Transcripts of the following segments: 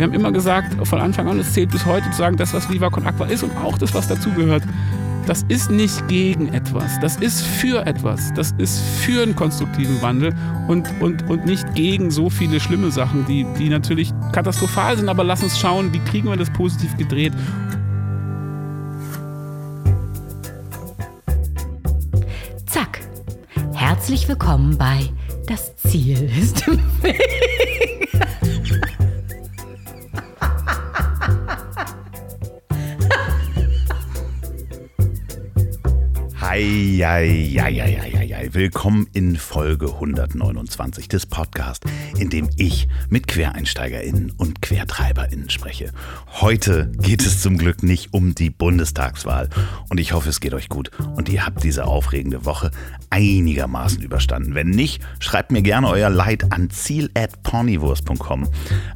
Wir haben immer gesagt, von Anfang an, es zählt bis heute zu sagen, das, was Viva Con Aqua ist und auch das, was dazugehört, das ist nicht gegen etwas, das ist für etwas, das ist für einen konstruktiven Wandel und, und, und nicht gegen so viele schlimme Sachen, die, die natürlich katastrophal sind, aber lass uns schauen, wie kriegen wir das positiv gedreht. Zack. Herzlich willkommen bei Das Ziel ist im Weg. Eieieiei. Willkommen in Folge 129 des Podcasts, in dem ich mit QuereinsteigerInnen und QuertreiberInnen spreche. Heute geht es zum Glück nicht um die Bundestagswahl und ich hoffe, es geht euch gut und ihr habt diese aufregende Woche einigermaßen überstanden. Wenn nicht, schreibt mir gerne euer Leid an ziel@ponywurst.com.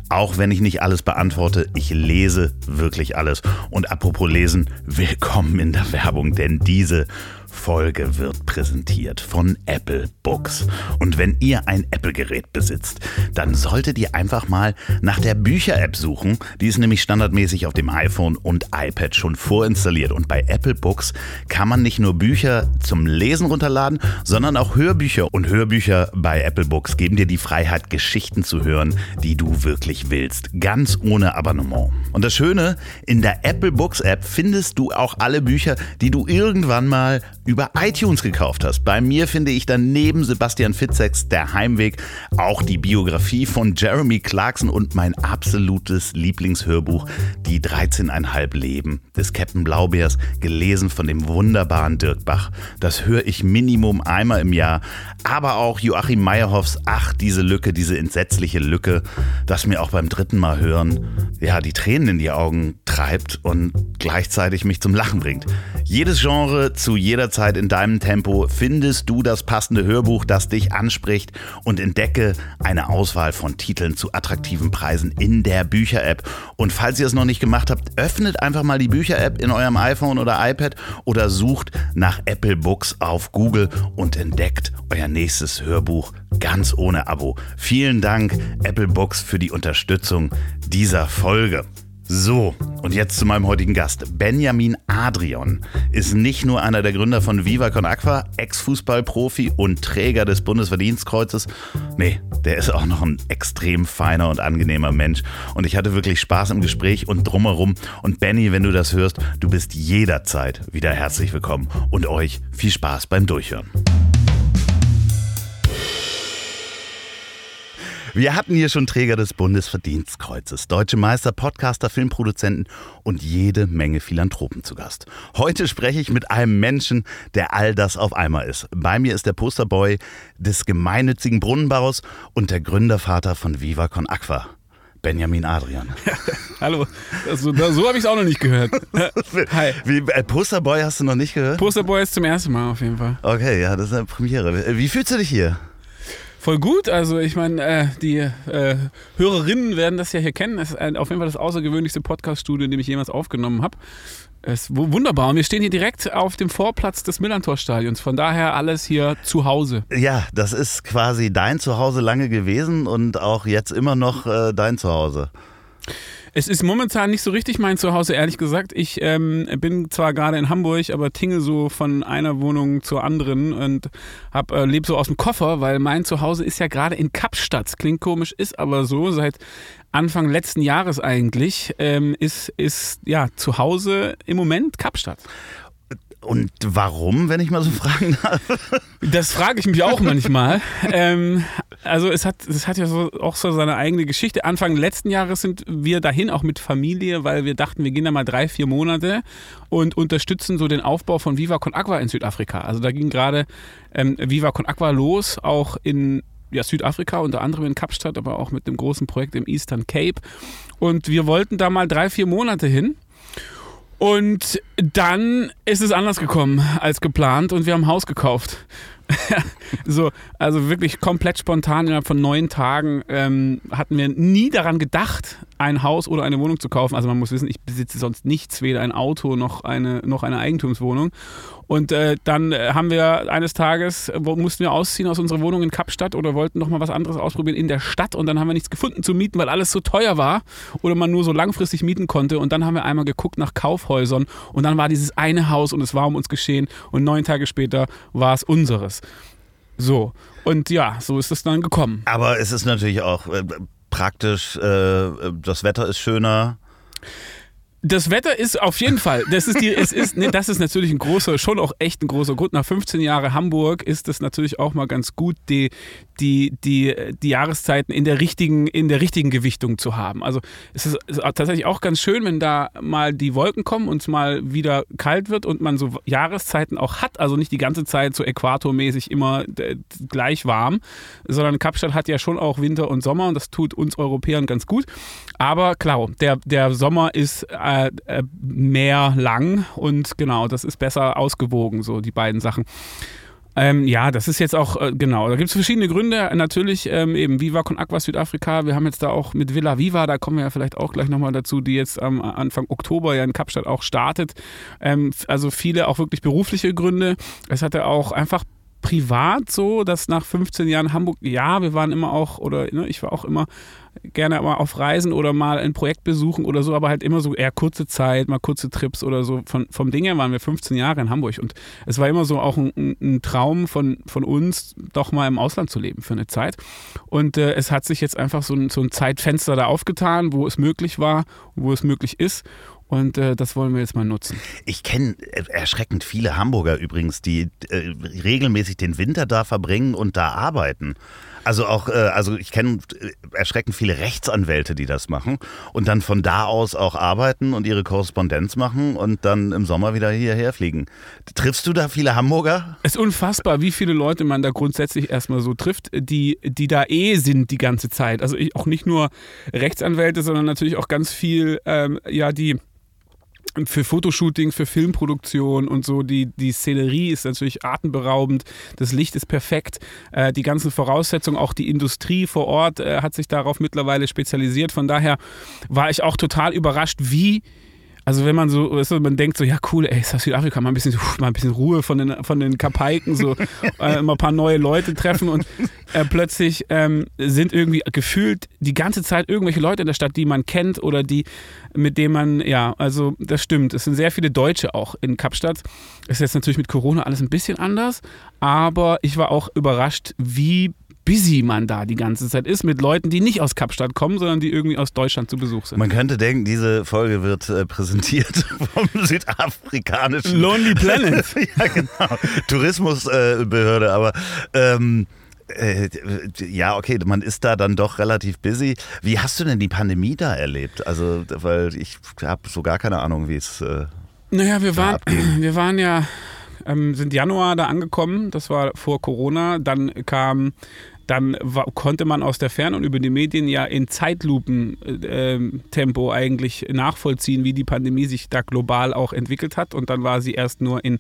Auch wenn ich nicht alles beantworte, ich lese wirklich alles. Und apropos lesen, willkommen in der Werbung, denn diese Folge wird präsentiert von Apple Books. Und wenn ihr ein Apple-Gerät besitzt, dann solltet ihr einfach mal nach der Bücher-App suchen. Die ist nämlich standardmäßig auf dem iPhone und iPad schon vorinstalliert. Und bei Apple Books kann man nicht nur Bücher zum Lesen runterladen, sondern auch Hörbücher. Und Hörbücher bei Apple Books geben dir die Freiheit, Geschichten zu hören, die du wirklich willst. Ganz ohne Abonnement. Und das Schöne, in der Apple Books App findest du auch alle Bücher, die du irgendwann mal über iTunes gekauft hast. Bei mir finde ich dann neben Sebastian Fitzeks Der Heimweg auch die Biografie von Jeremy Clarkson und mein absolutes Lieblingshörbuch Die 13,5 Leben des Captain Blaubeers, gelesen von dem wunderbaren Dirk Bach. Das höre ich Minimum einmal im Jahr. Aber auch Joachim Meyerhoffs Ach, diese Lücke, diese entsetzliche Lücke, das mir auch beim dritten Mal hören, ja, die Tränen in die Augen treibt und gleichzeitig mich zum Lachen bringt. Jedes Genre zu jeder Zeit in deinem Tempo findest du das passende Hörbuch, das dich anspricht und entdecke eine Auswahl von Titeln zu attraktiven Preisen in der Bücher-App. Und falls ihr es noch nicht gemacht habt, öffnet einfach mal die Bücher-App in eurem iPhone oder iPad oder sucht nach Apple Books auf Google und entdeckt euer nächstes Hörbuch ganz ohne Abo. Vielen Dank Apple Books für die Unterstützung dieser Folge. So, und jetzt zu meinem heutigen Gast. Benjamin Adrian ist nicht nur einer der Gründer von Viva Con Aqua, Ex-Fußballprofi und Träger des Bundesverdienstkreuzes. Nee, der ist auch noch ein extrem feiner und angenehmer Mensch. Und ich hatte wirklich Spaß im Gespräch und drumherum. Und Benny, wenn du das hörst, du bist jederzeit wieder herzlich willkommen. Und euch viel Spaß beim Durchhören. Wir hatten hier schon Träger des Bundesverdienstkreuzes, deutsche Meister, Podcaster, Filmproduzenten und jede Menge Philanthropen zu Gast. Heute spreche ich mit einem Menschen, der all das auf einmal ist. Bei mir ist der Posterboy des gemeinnützigen Brunnenbaus und der Gründervater von Viva Con Aqua. Benjamin Adrian. Hallo, also, so habe ich es auch noch nicht gehört. Hi. Wie, äh, Posterboy hast du noch nicht gehört? Posterboy ist zum ersten Mal auf jeden Fall. Okay, ja, das ist eine Premiere. Wie fühlst du dich hier? Voll gut. Also ich meine, äh, die äh, Hörerinnen werden das ja hier kennen. Es ist ein, auf jeden Fall das außergewöhnlichste Podcast-Studio, in dem ich jemals aufgenommen habe. Es ist wunderbar. Und wir stehen hier direkt auf dem Vorplatz des Millantor-Stadions. Von daher alles hier zu Hause. Ja, das ist quasi dein Zuhause lange gewesen und auch jetzt immer noch äh, dein Zuhause. Es ist momentan nicht so richtig mein Zuhause, ehrlich gesagt. Ich ähm, bin zwar gerade in Hamburg, aber tinge so von einer Wohnung zur anderen und hab, äh, lebe so aus dem Koffer, weil mein Zuhause ist ja gerade in Kapstadt. Klingt komisch, ist aber so. Seit Anfang letzten Jahres eigentlich ähm, ist, ist ja zu Hause im Moment Kapstadt. Und warum, wenn ich mal so fragen darf? Das frage ich mich auch manchmal. ähm, also es hat, es hat ja so, auch so seine eigene Geschichte. Anfang letzten Jahres sind wir dahin, auch mit Familie, weil wir dachten, wir gehen da mal drei, vier Monate und unterstützen so den Aufbau von Viva Con Aqua in Südafrika. Also da ging gerade ähm, Viva Con Aqua los, auch in ja, Südafrika, unter anderem in Kapstadt, aber auch mit einem großen Projekt im Eastern Cape. Und wir wollten da mal drei, vier Monate hin. Und dann ist es anders gekommen als geplant und wir haben ein Haus gekauft. so, also wirklich komplett spontan innerhalb von neun Tagen ähm, hatten wir nie daran gedacht, ein Haus oder eine Wohnung zu kaufen. Also man muss wissen, ich besitze sonst nichts, weder ein Auto noch eine, noch eine Eigentumswohnung. Und äh, dann äh, haben wir eines Tages, wo mussten wir ausziehen aus unserer Wohnung in Kapstadt oder wollten noch mal was anderes ausprobieren in der Stadt und dann haben wir nichts gefunden zu mieten, weil alles so teuer war oder man nur so langfristig mieten konnte. Und dann haben wir einmal geguckt nach Kaufhäusern und dann war dieses eine Haus und es war um uns geschehen und neun Tage später war es unseres. So. Und ja, so ist es dann gekommen. Aber es ist natürlich auch äh, praktisch, äh, das Wetter ist schöner. Das Wetter ist auf jeden Fall, das ist, die, es ist, nee, das ist natürlich ein großer, schon auch echt ein großer Grund. Nach 15 Jahren Hamburg ist es natürlich auch mal ganz gut, die, die, die, die Jahreszeiten in der, richtigen, in der richtigen Gewichtung zu haben. Also es ist tatsächlich auch ganz schön, wenn da mal die Wolken kommen und es mal wieder kalt wird und man so Jahreszeiten auch hat. Also nicht die ganze Zeit so äquatormäßig immer gleich warm, sondern Kapstadt hat ja schon auch Winter und Sommer und das tut uns Europäern ganz gut. Aber klar, der, der Sommer ist äh, äh, mehr lang und genau, das ist besser ausgewogen, so die beiden Sachen. Ähm, ja, das ist jetzt auch, äh, genau, da gibt es verschiedene Gründe. Natürlich ähm, eben Viva Con Aqua Südafrika. Wir haben jetzt da auch mit Villa Viva, da kommen wir ja vielleicht auch gleich nochmal dazu, die jetzt am Anfang Oktober ja in Kapstadt auch startet. Ähm, also viele auch wirklich berufliche Gründe. Es hatte auch einfach privat so, dass nach 15 Jahren Hamburg, ja, wir waren immer auch, oder ne, ich war auch immer gerne mal auf Reisen oder mal ein Projekt besuchen oder so, aber halt immer so eher kurze Zeit, mal kurze Trips oder so. Von, vom Ding her waren wir 15 Jahre in Hamburg und es war immer so auch ein, ein Traum von, von uns, doch mal im Ausland zu leben für eine Zeit. Und äh, es hat sich jetzt einfach so ein, so ein Zeitfenster da aufgetan, wo es möglich war, wo es möglich ist. Und äh, das wollen wir jetzt mal nutzen. Ich kenne äh, erschreckend viele Hamburger übrigens, die äh, regelmäßig den Winter da verbringen und da arbeiten. Also auch, äh, also ich kenne äh, erschreckend viele Rechtsanwälte, die das machen und dann von da aus auch arbeiten und ihre Korrespondenz machen und dann im Sommer wieder hierher fliegen. Triffst du da viele Hamburger? Es ist unfassbar, wie viele Leute man da grundsätzlich erstmal so trifft, die, die da eh sind die ganze Zeit. Also ich, auch nicht nur Rechtsanwälte, sondern natürlich auch ganz viel, ähm, ja, die für Fotoshootings, für Filmproduktion und so. Die, die Szenerie ist natürlich atemberaubend, das Licht ist perfekt, äh, die ganzen Voraussetzungen, auch die Industrie vor Ort äh, hat sich darauf mittlerweile spezialisiert. Von daher war ich auch total überrascht, wie also wenn man so, weißt du, man denkt so, ja cool, ey, ist das Südafrika, mal ein bisschen, mal ein bisschen Ruhe von den, von den Kapaiken, so äh, immer ein paar neue Leute treffen und äh, plötzlich ähm, sind irgendwie gefühlt die ganze Zeit irgendwelche Leute in der Stadt, die man kennt oder die, mit denen man, ja, also das stimmt. Es sind sehr viele Deutsche auch in Kapstadt. Ist jetzt natürlich mit Corona alles ein bisschen anders, aber ich war auch überrascht, wie busy man da die ganze Zeit ist mit Leuten, die nicht aus Kapstadt kommen, sondern die irgendwie aus Deutschland zu Besuch sind. Man könnte denken, diese Folge wird äh, präsentiert vom südafrikanischen Lonely Planet. ja, genau. Tourismusbehörde, äh, aber ähm, äh, ja, okay, man ist da dann doch relativ busy. Wie hast du denn die Pandemie da erlebt? Also, weil ich habe so gar keine Ahnung, wie es. Äh, naja, wir waren, wir waren ja, ähm, sind Januar da angekommen, das war vor Corona. Dann kam dann war, konnte man aus der Ferne und über die Medien ja in Zeitlupen-Tempo äh, eigentlich nachvollziehen, wie die Pandemie sich da global auch entwickelt hat. Und dann war sie erst nur in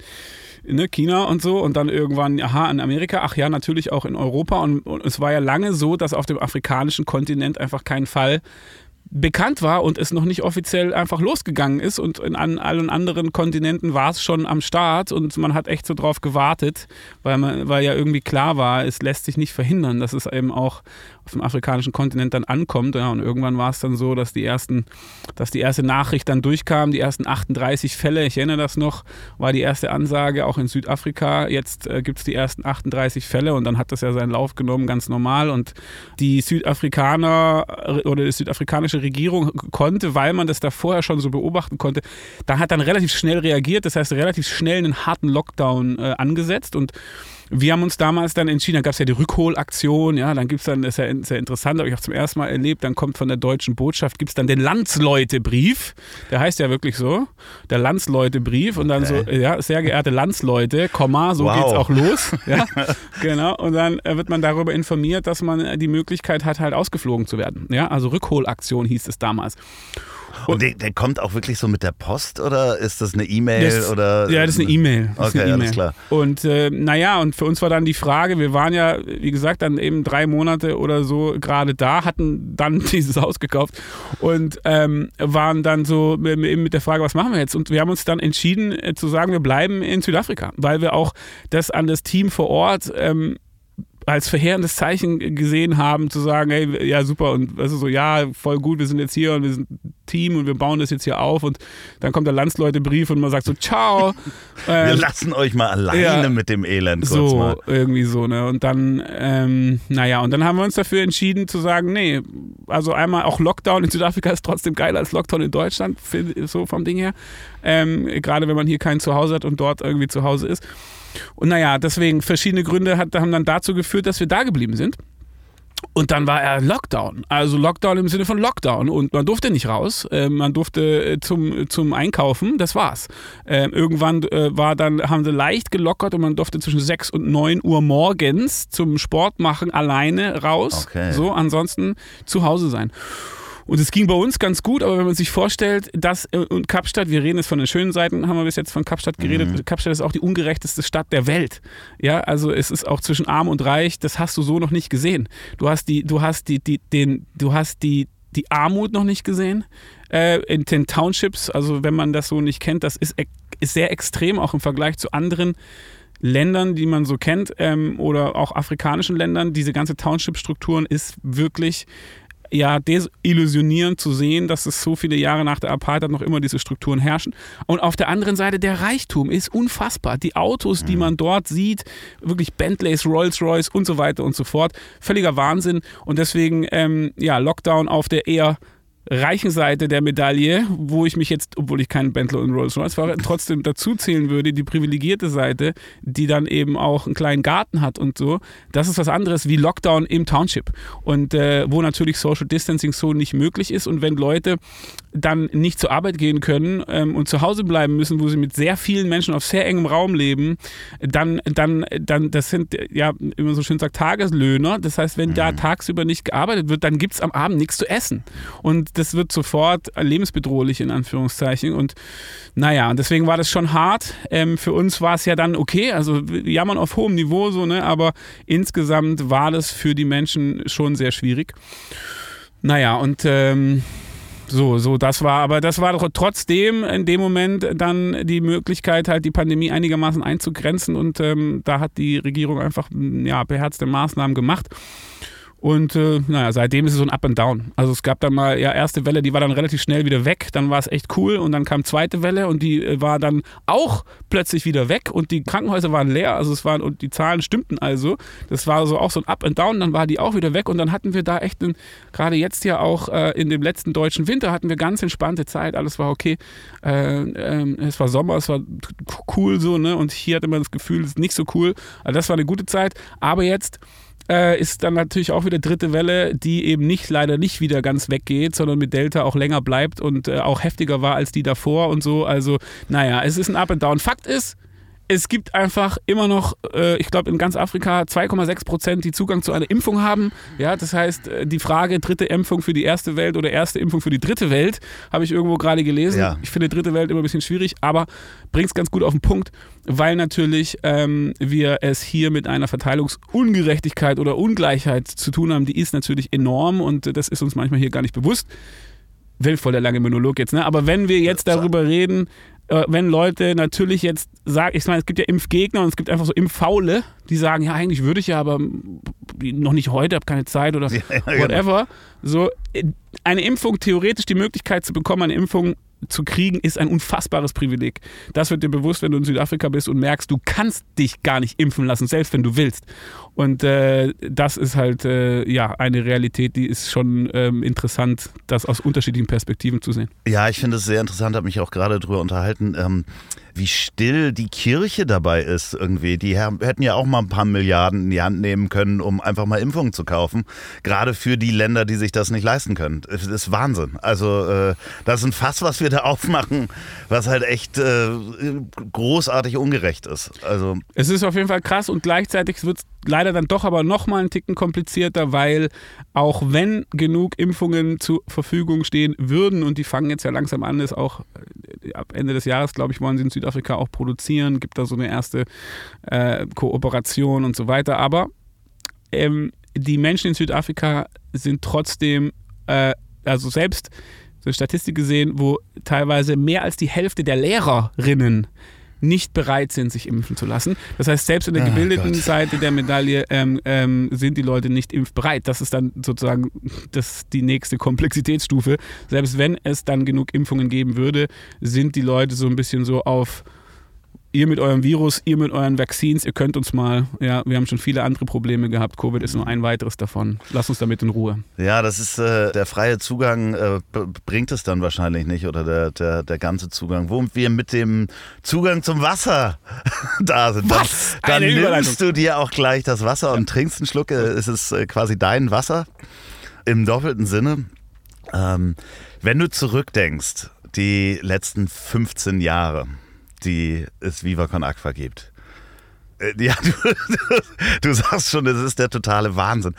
ne, China und so und dann irgendwann, aha, in Amerika, ach ja, natürlich auch in Europa. Und, und es war ja lange so, dass auf dem afrikanischen Kontinent einfach kein Fall bekannt war und es noch nicht offiziell einfach losgegangen ist und in an allen anderen Kontinenten war es schon am Start und man hat echt so drauf gewartet, weil, man, weil ja irgendwie klar war, es lässt sich nicht verhindern, dass es eben auch auf dem afrikanischen Kontinent dann ankommt. Ja, und irgendwann war es dann so, dass die ersten, dass die erste Nachricht dann durchkam, die ersten 38 Fälle, ich erinnere das noch, war die erste Ansage auch in Südafrika. Jetzt äh, gibt es die ersten 38 Fälle und dann hat das ja seinen Lauf genommen, ganz normal. Und die Südafrikaner äh, oder die südafrikanische Regierung konnte, weil man das da vorher schon so beobachten konnte, da hat dann relativ schnell reagiert, das heißt relativ schnell einen harten Lockdown äh, angesetzt und wir haben uns damals dann entschieden, da gab es ja die Rückholaktion, ja, dann gibt es dann, das ist ja sehr interessant, habe ich auch zum ersten Mal erlebt, dann kommt von der deutschen Botschaft, gibt es dann den Landsleutebrief, der heißt ja wirklich so, der Landsleutebrief und dann so, ja, sehr geehrte Landsleute, Komma, so wow. geht's auch los, ja, genau, und dann wird man darüber informiert, dass man die Möglichkeit hat, halt ausgeflogen zu werden, ja, also Rückholaktion hieß es damals. Und der, der, kommt auch wirklich so mit der Post oder ist das eine E-Mail? oder? Ja, das ist eine E-Mail. Okay, eine alles klar. Und äh, naja, und für uns war dann die Frage, wir waren ja, wie gesagt, dann eben drei Monate oder so gerade da, hatten dann dieses Haus gekauft und ähm, waren dann so eben mit der Frage, was machen wir jetzt? Und wir haben uns dann entschieden äh, zu sagen, wir bleiben in Südafrika, weil wir auch das an das Team vor Ort ähm, als verheerendes Zeichen gesehen haben, zu sagen, hey, ja super und du, so, ja, voll gut, wir sind jetzt hier und wir sind ein Team und wir bauen das jetzt hier auf und dann kommt der Landsleutebrief und man sagt so, ciao. wir ähm, lassen euch mal alleine ja, mit dem Elend kurz so, mal. irgendwie so, ne, und dann, ähm, naja, und dann haben wir uns dafür entschieden zu sagen, nee, also einmal auch Lockdown in Südafrika ist trotzdem geiler als Lockdown in Deutschland, so vom Ding her, ähm, gerade wenn man hier kein Zuhause hat und dort irgendwie zu Hause ist. Und naja, deswegen verschiedene Gründe hat, haben dann dazu geführt, dass wir da geblieben sind. Und dann war er Lockdown. Also Lockdown im Sinne von Lockdown. Und man durfte nicht raus. Äh, man durfte äh, zum, zum Einkaufen. Das war's. Äh, irgendwann äh, war dann, haben sie leicht gelockert und man durfte zwischen 6 und 9 Uhr morgens zum Sport machen alleine raus. Okay. So, ansonsten zu Hause sein. Und es ging bei uns ganz gut, aber wenn man sich vorstellt, dass äh, und Kapstadt, wir reden jetzt von den schönen Seiten, haben wir bis jetzt von Kapstadt geredet. Mhm. Kapstadt ist auch die ungerechteste Stadt der Welt. Ja, also es ist auch zwischen arm und reich, das hast du so noch nicht gesehen. Du hast die, du hast die, die, den, du hast die, die Armut noch nicht gesehen. Äh, in den Townships, also wenn man das so nicht kennt, das ist, ist sehr extrem, auch im Vergleich zu anderen Ländern, die man so kennt, ähm, oder auch afrikanischen Ländern. Diese ganze Township-Strukturen ist wirklich ja desillusionierend zu sehen, dass es so viele Jahre nach der Apartheid noch immer diese Strukturen herrschen. Und auf der anderen Seite der Reichtum ist unfassbar. Die Autos, die mhm. man dort sieht, wirklich Bentleys, Rolls-Royce und so weiter und so fort, völliger Wahnsinn. Und deswegen ähm, ja Lockdown auf der eher reichen Seite der Medaille, wo ich mich jetzt, obwohl ich keinen Bentley und Rolls Royce fahre, trotzdem dazu zählen würde, die privilegierte Seite, die dann eben auch einen kleinen Garten hat und so. Das ist was anderes wie Lockdown im Township und äh, wo natürlich Social Distancing so nicht möglich ist und wenn Leute dann nicht zur Arbeit gehen können ähm, und zu Hause bleiben müssen, wo sie mit sehr vielen Menschen auf sehr engem Raum leben, dann, dann, dann, das sind ja, wie man so schön sagt, Tageslöhner. Das heißt, wenn mhm. da tagsüber nicht gearbeitet wird, dann gibt es am Abend nichts zu essen. Und das wird sofort lebensbedrohlich in Anführungszeichen. Und naja, und deswegen war das schon hart. Ähm, für uns war es ja dann okay, also jammern auf hohem Niveau so, ne? Aber insgesamt war das für die Menschen schon sehr schwierig. Naja, und ähm, so, so, das war, aber das war doch trotzdem in dem Moment dann die Möglichkeit, halt die Pandemie einigermaßen einzugrenzen und ähm, da hat die Regierung einfach ja, beherzte Maßnahmen gemacht. Und äh, naja, seitdem ist es so ein Up and Down. Also es gab dann mal, ja, erste Welle, die war dann relativ schnell wieder weg, dann war es echt cool und dann kam zweite Welle und die äh, war dann auch plötzlich wieder weg und die Krankenhäuser waren leer, also es waren und die Zahlen stimmten also. Das war so auch so ein Up and Down, dann war die auch wieder weg und dann hatten wir da echt gerade jetzt ja auch äh, in dem letzten deutschen Winter hatten wir ganz entspannte Zeit, alles war okay. Äh, ähm, es war Sommer, es war cool so, ne? Und hier hatte man das Gefühl, es ist nicht so cool. Also das war eine gute Zeit, aber jetzt äh, ist dann natürlich auch wieder dritte Welle, die eben nicht leider nicht wieder ganz weggeht, sondern mit Delta auch länger bleibt und äh, auch heftiger war als die davor und so. Also, naja, es ist ein Up and Down. Fakt ist, es gibt einfach immer noch, äh, ich glaube in ganz Afrika 2,6 Prozent, die Zugang zu einer Impfung haben. Ja, das heißt, äh, die Frage dritte Impfung für die erste Welt oder erste Impfung für die dritte Welt, habe ich irgendwo gerade gelesen. Ja. Ich finde dritte Welt immer ein bisschen schwierig, aber bringt es ganz gut auf den Punkt, weil natürlich ähm, wir es hier mit einer Verteilungsungerechtigkeit oder Ungleichheit zu tun haben. Die ist natürlich enorm und das ist uns manchmal hier gar nicht bewusst will voll der lange Monolog jetzt, ne? Aber wenn wir jetzt darüber reden, wenn Leute natürlich jetzt sagen, ich meine, es gibt ja Impfgegner und es gibt einfach so Impffaule, die sagen, ja, eigentlich würde ich ja, aber noch nicht heute, habe keine Zeit oder ja, ja, whatever. Genau. So, äh, eine Impfung, theoretisch die Möglichkeit zu bekommen, eine Impfung zu kriegen, ist ein unfassbares Privileg. Das wird dir bewusst, wenn du in Südafrika bist und merkst, du kannst dich gar nicht impfen lassen, selbst wenn du willst. Und äh, das ist halt äh, ja eine Realität, die ist schon ähm, interessant, das aus unterschiedlichen Perspektiven zu sehen. Ja, ich finde es sehr interessant, habe mich auch gerade darüber unterhalten. Ähm wie still die Kirche dabei ist irgendwie. Die hätten ja auch mal ein paar Milliarden in die Hand nehmen können, um einfach mal Impfungen zu kaufen. Gerade für die Länder, die sich das nicht leisten können. Das ist Wahnsinn. Also äh, das ist ein Fass, was wir Leute aufmachen, was halt echt äh, großartig ungerecht ist. Also es ist auf jeden Fall krass und gleichzeitig wird es leider dann doch aber nochmal einen Ticken komplizierter, weil auch wenn genug Impfungen zur Verfügung stehen würden und die fangen jetzt ja langsam an, ist auch äh, ab Ende des Jahres, glaube ich, wollen sie in Südafrika auch produzieren, gibt da so eine erste äh, Kooperation und so weiter. Aber ähm, die Menschen in Südafrika sind trotzdem, äh, also selbst so eine Statistik gesehen, wo teilweise mehr als die Hälfte der Lehrerinnen nicht bereit sind, sich impfen zu lassen. Das heißt, selbst in der gebildeten oh Seite der Medaille ähm, ähm, sind die Leute nicht impfbereit. Das ist dann sozusagen das, die nächste Komplexitätsstufe. Selbst wenn es dann genug Impfungen geben würde, sind die Leute so ein bisschen so auf ihr mit eurem Virus, ihr mit euren Vaccines, ihr könnt uns mal, ja, wir haben schon viele andere Probleme gehabt. Covid ist nur ein weiteres davon. Lass uns damit in Ruhe. Ja, das ist äh, der freie Zugang, äh, bringt es dann wahrscheinlich nicht oder der, der, der ganze Zugang. Wo wir mit dem Zugang zum Wasser da sind, Was? dann, nimmst du dir auch gleich das Wasser und trinkst einen Schluck. Äh, es ist äh, quasi dein Wasser im doppelten Sinne. Ähm, wenn du zurückdenkst, die letzten 15 Jahre, die es Viva Con Aqua gibt. Äh, ja, du, du, sagst schon, das ist der totale Wahnsinn.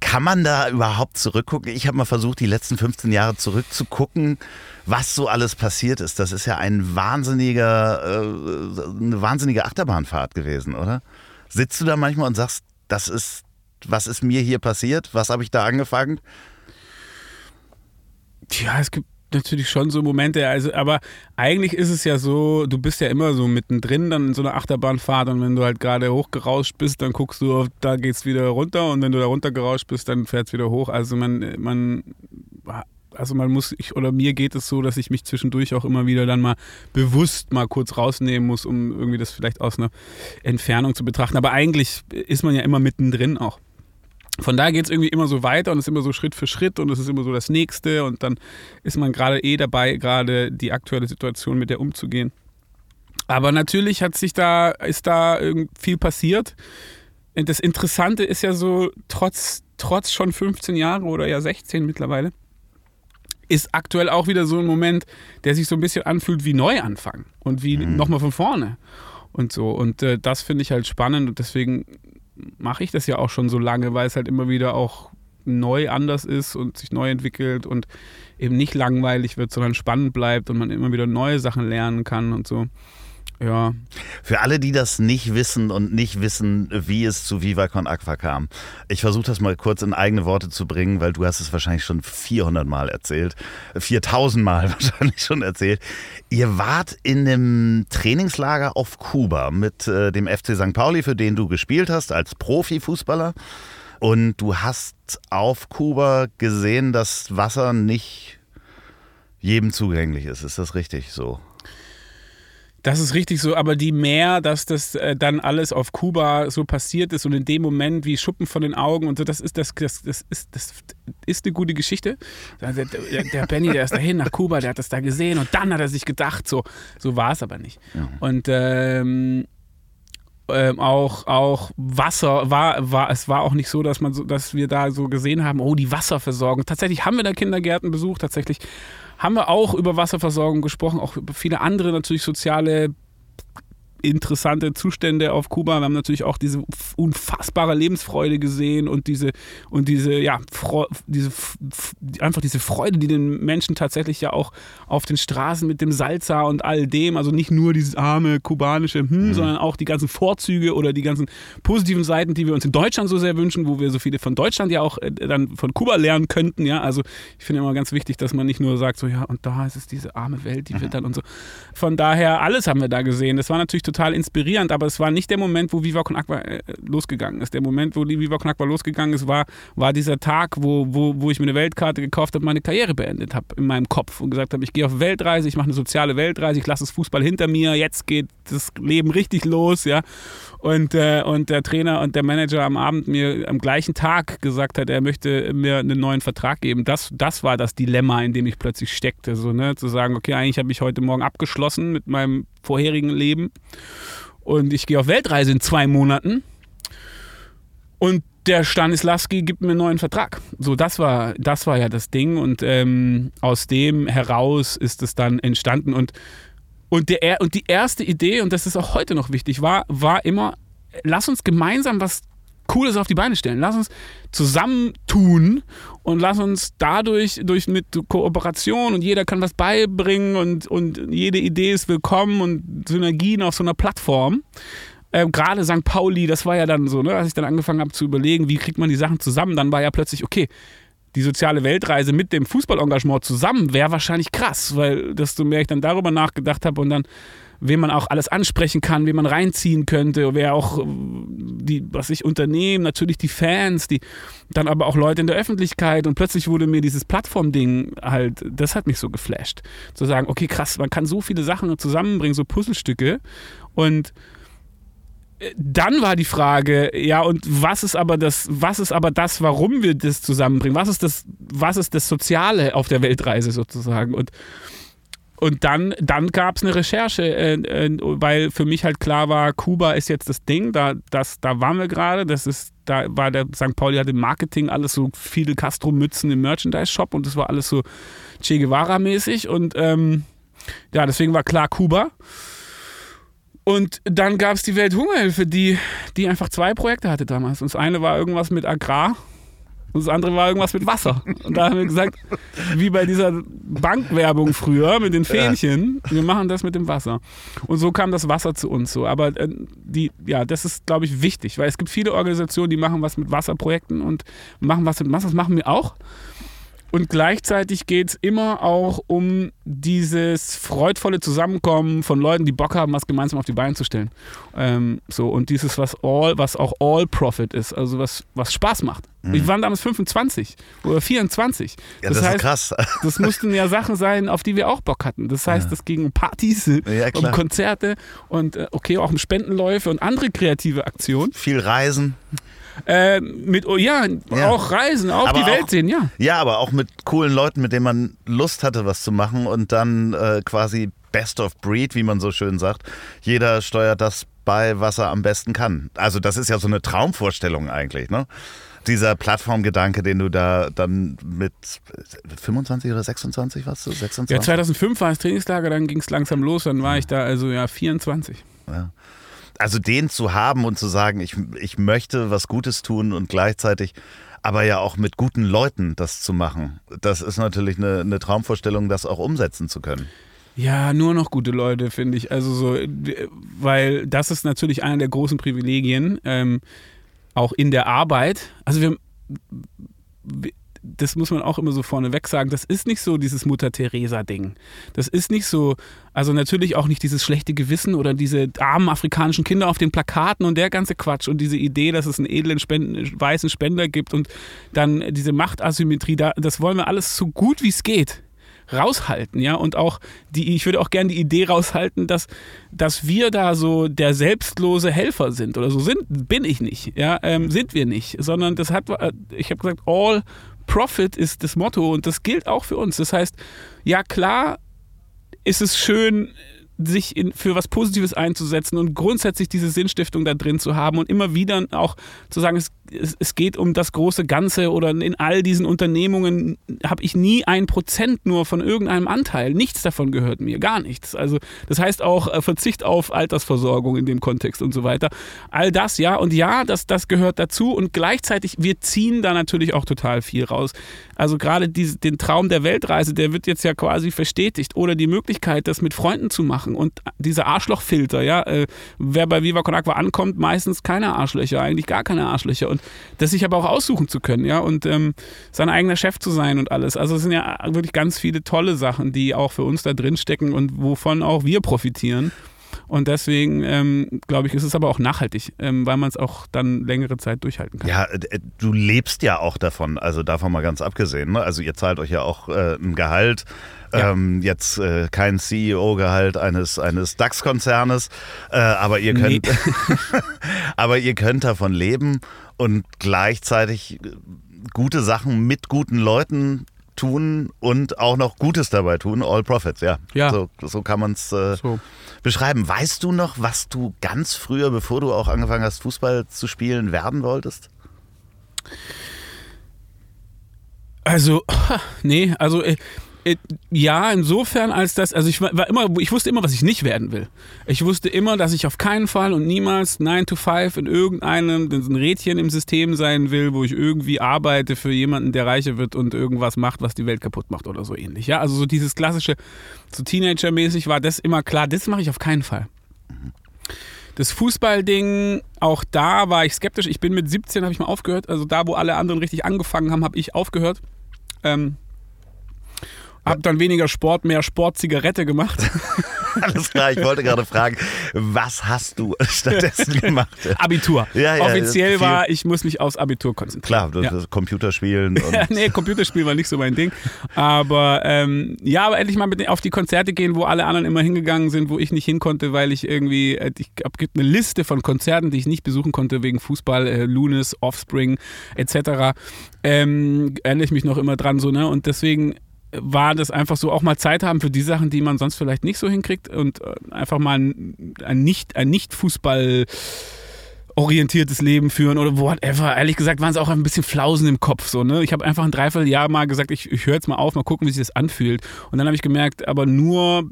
Kann man da überhaupt zurückgucken? Ich habe mal versucht, die letzten 15 Jahre zurückzugucken, was so alles passiert ist. Das ist ja ein wahnsinniger, äh, eine wahnsinnige Achterbahnfahrt gewesen, oder? Sitzt du da manchmal und sagst, das ist, was ist mir hier passiert? Was habe ich da angefangen? Ja, es gibt natürlich schon so Momente, also, aber eigentlich ist es ja so, du bist ja immer so mittendrin dann in so einer Achterbahnfahrt und wenn du halt gerade hochgerauscht bist, dann guckst du, da geht's wieder runter und wenn du da runtergerauscht bist, dann fährt es wieder hoch. Also man, man, also man muss, ich, oder mir geht es so, dass ich mich zwischendurch auch immer wieder dann mal bewusst mal kurz rausnehmen muss, um irgendwie das vielleicht aus einer Entfernung zu betrachten. Aber eigentlich ist man ja immer mittendrin auch von daher geht es irgendwie immer so weiter und es ist immer so Schritt für Schritt und es ist immer so das Nächste und dann ist man gerade eh dabei, gerade die aktuelle Situation mit der umzugehen. Aber natürlich hat sich da, ist da viel passiert. Und das Interessante ist ja so, trotz, trotz schon 15 Jahre oder ja 16 mittlerweile, ist aktuell auch wieder so ein Moment, der sich so ein bisschen anfühlt wie Neuanfang und wie mhm. nochmal von vorne und so. Und äh, das finde ich halt spannend und deswegen mache ich das ja auch schon so lange, weil es halt immer wieder auch neu anders ist und sich neu entwickelt und eben nicht langweilig wird, sondern spannend bleibt und man immer wieder neue Sachen lernen kann und so. Ja. Für alle, die das nicht wissen und nicht wissen, wie es zu Viva Con Aqua kam, ich versuche das mal kurz in eigene Worte zu bringen, weil du hast es wahrscheinlich schon 400 Mal erzählt, 4000 Mal wahrscheinlich schon erzählt. Ihr wart in einem Trainingslager auf Kuba mit äh, dem FC St. Pauli, für den du gespielt hast als Profifußballer. Und du hast auf Kuba gesehen, dass Wasser nicht jedem zugänglich ist. Ist das richtig so? Das ist richtig so, aber die mehr, dass das äh, dann alles auf Kuba so passiert ist und in dem Moment wie Schuppen von den Augen und so, das ist das, das, das ist das ist eine gute Geschichte. Der, der, der Benny, der ist dahin nach Kuba, der hat das da gesehen und dann hat er sich gedacht, so so war es aber nicht. Ja. Und ähm, ähm, auch, auch Wasser war, war, es war auch nicht so, dass man so, dass wir da so gesehen haben, oh, die Wasserversorgung. Tatsächlich haben wir da Kindergärten besucht, tatsächlich haben wir auch über Wasserversorgung gesprochen, auch über viele andere natürlich soziale interessante Zustände auf Kuba. Wir haben natürlich auch diese unfassbare Lebensfreude gesehen und diese und diese ja diese einfach diese Freude, die den Menschen tatsächlich ja auch auf den Straßen mit dem Salsa und all dem, also nicht nur dieses arme kubanische, hm, mhm. sondern auch die ganzen Vorzüge oder die ganzen positiven Seiten, die wir uns in Deutschland so sehr wünschen, wo wir so viele von Deutschland ja auch äh, dann von Kuba lernen könnten. Ja, also ich finde immer ganz wichtig, dass man nicht nur sagt so ja und da ist es diese arme Welt, die mhm. wird dann und so. Von daher alles haben wir da gesehen. Das war natürlich total inspirierend, aber es war nicht der Moment, wo Viva Con Aqua äh, losgegangen ist. Der Moment, wo Viva Con Aqua losgegangen ist, war, war dieser Tag, wo, wo, wo ich mir eine Weltkarte gekauft habe, meine Karriere beendet habe in meinem Kopf und gesagt habe, ich gehe auf Weltreise, ich mache eine soziale Weltreise, ich lasse das Fußball hinter mir, jetzt geht das Leben richtig los, ja. Und, äh, und der Trainer und der Manager am Abend mir am gleichen Tag gesagt hat, er möchte mir einen neuen Vertrag geben. Das, das war das Dilemma, in dem ich plötzlich steckte. So, ne? Zu sagen, okay, eigentlich habe ich heute Morgen abgeschlossen mit meinem vorherigen Leben und ich gehe auf Weltreise in zwei Monaten. Und der Stanislavski gibt mir einen neuen Vertrag. So, das war, das war ja das Ding und ähm, aus dem heraus ist es dann entstanden und und, der, und die erste Idee, und das ist auch heute noch wichtig, war, war immer, lass uns gemeinsam was Cooles auf die Beine stellen. Lass uns zusammentun und lass uns dadurch durch mit Kooperation und jeder kann was beibringen und, und jede Idee ist willkommen und Synergien auf so einer Plattform. Ähm, Gerade St. Pauli, das war ja dann so, ne, als ich dann angefangen habe zu überlegen, wie kriegt man die Sachen zusammen, dann war ja plötzlich, okay, die soziale Weltreise mit dem Fußballengagement zusammen wäre wahrscheinlich krass, weil desto mehr ich dann darüber nachgedacht habe und dann wen man auch alles ansprechen kann, wen man reinziehen könnte, wer auch äh, die, was ich Unternehmen, natürlich die Fans, die dann aber auch Leute in der Öffentlichkeit und plötzlich wurde mir dieses Plattform-Ding halt, das hat mich so geflasht. Zu sagen, okay, krass, man kann so viele Sachen zusammenbringen, so Puzzlestücke und dann war die Frage, ja, und was ist aber das, was ist aber das, warum wir das zusammenbringen? Was ist das, was ist das Soziale auf der Weltreise sozusagen? Und, und dann, dann gab es eine Recherche, äh, äh, weil für mich halt klar war, Kuba ist jetzt das Ding, da, das, da waren wir gerade, das ist, da war der St. Pauli hatte im Marketing alles so viele Castro-Mützen im Merchandise-Shop und das war alles so Che Guevara-mäßig und ähm, ja, deswegen war klar Kuba. Und dann gab es die Welthungerhilfe, die, die einfach zwei Projekte hatte damals. Und das eine war irgendwas mit Agrar das andere war irgendwas mit Wasser. Und da haben wir gesagt, wie bei dieser Bankwerbung früher mit den Fähnchen, wir machen das mit dem Wasser. Und so kam das Wasser zu uns so. Aber äh, die, ja, das ist, glaube ich, wichtig, weil es gibt viele Organisationen, die machen was mit Wasserprojekten und machen was mit Wasser. Das machen wir auch. Und gleichzeitig geht es immer auch um dieses freudvolle Zusammenkommen von Leuten, die Bock haben, was gemeinsam auf die Beine zu stellen. Ähm, so, und dieses, was all, was auch All Profit ist, also was, was Spaß macht. Mhm. Ich war damals 25 oder 24. Ja, das, das heißt, ist krass. Das mussten ja Sachen sein, auf die wir auch Bock hatten. Das heißt, ja. ging um Partys, ja, um Konzerte und äh, okay, auch um Spendenläufe und andere kreative Aktionen. Viel Reisen. Äh, mit, oh, ja, ja, auch reisen, auch aber die Welt auch, sehen, ja. Ja, aber auch mit coolen Leuten, mit denen man Lust hatte, was zu machen und dann äh, quasi Best of Breed, wie man so schön sagt. Jeder steuert das bei, was er am besten kann. Also das ist ja so eine Traumvorstellung eigentlich, ne? Dieser Plattformgedanke, den du da dann mit 25 oder 26 warst du? 26? Ja, 2005 war das Trainingslager, dann ging es langsam los, dann war ich da also ja 24. Ja also den zu haben und zu sagen, ich, ich möchte was Gutes tun und gleichzeitig aber ja auch mit guten Leuten das zu machen, das ist natürlich eine, eine Traumvorstellung, das auch umsetzen zu können. Ja, nur noch gute Leute, finde ich. Also so, weil das ist natürlich einer der großen Privilegien, ähm, auch in der Arbeit. Also wir, das muss man auch immer so vorneweg sagen, das ist nicht so dieses Mutter-Theresa-Ding. Das ist nicht so, also natürlich auch nicht dieses schlechte Gewissen oder diese armen afrikanischen Kinder auf den Plakaten und der ganze Quatsch und diese Idee, dass es einen edlen Spenden, weißen Spender gibt und dann diese Machtasymmetrie, das wollen wir alles so gut wie es geht raushalten, ja, und auch die, ich würde auch gerne die Idee raushalten, dass, dass wir da so der selbstlose Helfer sind oder so sind, bin ich nicht, ja, ähm, sind wir nicht, sondern das hat, äh, ich habe gesagt, all Profit ist das Motto und das gilt auch für uns. Das heißt, ja klar ist es schön, sich in, für was Positives einzusetzen und grundsätzlich diese Sinnstiftung da drin zu haben und immer wieder auch zu sagen, es, es, es geht um das große Ganze oder in all diesen Unternehmungen habe ich nie ein Prozent nur von irgendeinem Anteil. Nichts davon gehört mir, gar nichts. Also das heißt auch äh, Verzicht auf Altersversorgung in dem Kontext und so weiter. All das, ja, und ja, das, das gehört dazu und gleichzeitig, wir ziehen da natürlich auch total viel raus. Also gerade diese, den Traum der Weltreise, der wird jetzt ja quasi verstetigt oder die Möglichkeit, das mit Freunden zu machen und diese Arschlochfilter, ja, äh, wer bei Viva Con Agua ankommt, meistens keine Arschlöcher, eigentlich gar keine Arschlöcher und das sich aber auch aussuchen zu können, ja, und ähm, sein eigener Chef zu sein und alles. Also es sind ja wirklich ganz viele tolle Sachen, die auch für uns da drin stecken und wovon auch wir profitieren. Und deswegen, ähm, glaube ich, ist es aber auch nachhaltig, ähm, weil man es auch dann längere Zeit durchhalten kann. Ja, äh, du lebst ja auch davon, also davon mal ganz abgesehen. Ne? Also ihr zahlt euch ja auch äh, ein Gehalt. Ja. Ähm, jetzt äh, kein CEO-Gehalt eines, eines DAX-Konzernes, äh, aber ihr könnt, nee. aber ihr könnt davon leben und gleichzeitig gute Sachen mit guten Leuten tun und auch noch Gutes dabei tun. All Profits, ja. ja. So, so kann man es äh, so. beschreiben. Weißt du noch, was du ganz früher, bevor du auch angefangen hast, Fußball zu spielen, werden wolltest? Also, nee, also äh, ja, insofern als das, also ich war, immer, ich wusste immer, was ich nicht werden will. Ich wusste immer, dass ich auf keinen Fall und niemals 9 to 5 in irgendeinem ein Rädchen im System sein will, wo ich irgendwie arbeite für jemanden, der reicher wird und irgendwas macht, was die Welt kaputt macht oder so ähnlich. Ja, also so dieses klassische, so Teenager-mäßig war das immer klar, das mache ich auf keinen Fall. Das Fußballding, auch da war ich skeptisch. Ich bin mit 17, habe ich mal aufgehört. Also da, wo alle anderen richtig angefangen haben, habe ich aufgehört. Ähm, hab dann weniger Sport, mehr Sportzigarette gemacht. Alles klar, ich wollte gerade fragen, was hast du stattdessen gemacht? Abitur. Ja, ja, Offiziell war, ich muss mich aufs Abitur konzentrieren. Klar, das ja. Computerspielen. Und nee, Computerspielen war nicht so mein Ding. Aber ähm, ja, aber endlich mal mit auf die Konzerte gehen, wo alle anderen immer hingegangen sind, wo ich nicht hin konnte, weil ich irgendwie, äh, gibt eine Liste von Konzerten, die ich nicht besuchen konnte wegen Fußball, äh, Lunis, Offspring etc. Ähm, erinnere ich mich noch immer dran so, ne? Und deswegen war das einfach so auch mal Zeit haben für die Sachen, die man sonst vielleicht nicht so hinkriegt und äh, einfach mal ein, ein nicht ein nicht Fußball orientiertes Leben führen oder whatever. Ehrlich gesagt waren es auch ein bisschen Flausen im Kopf. So, ne? Ich habe einfach ein Dreivierteljahr mal gesagt, ich, ich höre jetzt mal auf, mal gucken, wie sich das anfühlt. Und dann habe ich gemerkt, aber nur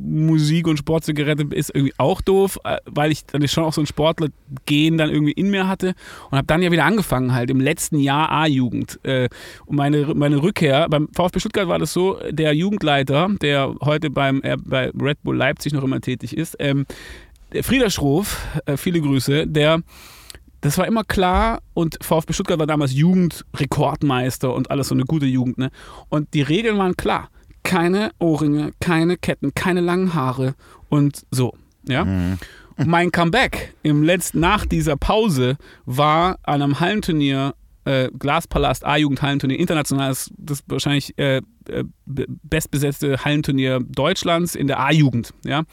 Musik und Sportzigarette ist irgendwie auch doof, äh, weil ich dann schon auch so ein Sportler-Gehen dann irgendwie in mir hatte und habe dann ja wieder angefangen halt im letzten Jahr A-Jugend. Äh, und meine, meine Rückkehr, beim VfB Stuttgart war das so, der Jugendleiter, der heute beim, äh, bei Red Bull Leipzig noch immer tätig ist, ähm, Frieder Schroff, äh, viele Grüße, der das war immer klar und VfB Stuttgart war damals Jugendrekordmeister und alles so eine gute Jugend. Ne? Und die Regeln waren klar keine Ohrringe, keine Ketten, keine langen Haare und so. Ja. Mhm. Mein Comeback im letzten, nach dieser Pause war an einem Hallenturnier, äh, Glaspalast A-Jugend-Hallenturnier, internationales, das wahrscheinlich äh, äh, bestbesetzte Hallenturnier Deutschlands in der A-Jugend. Ja.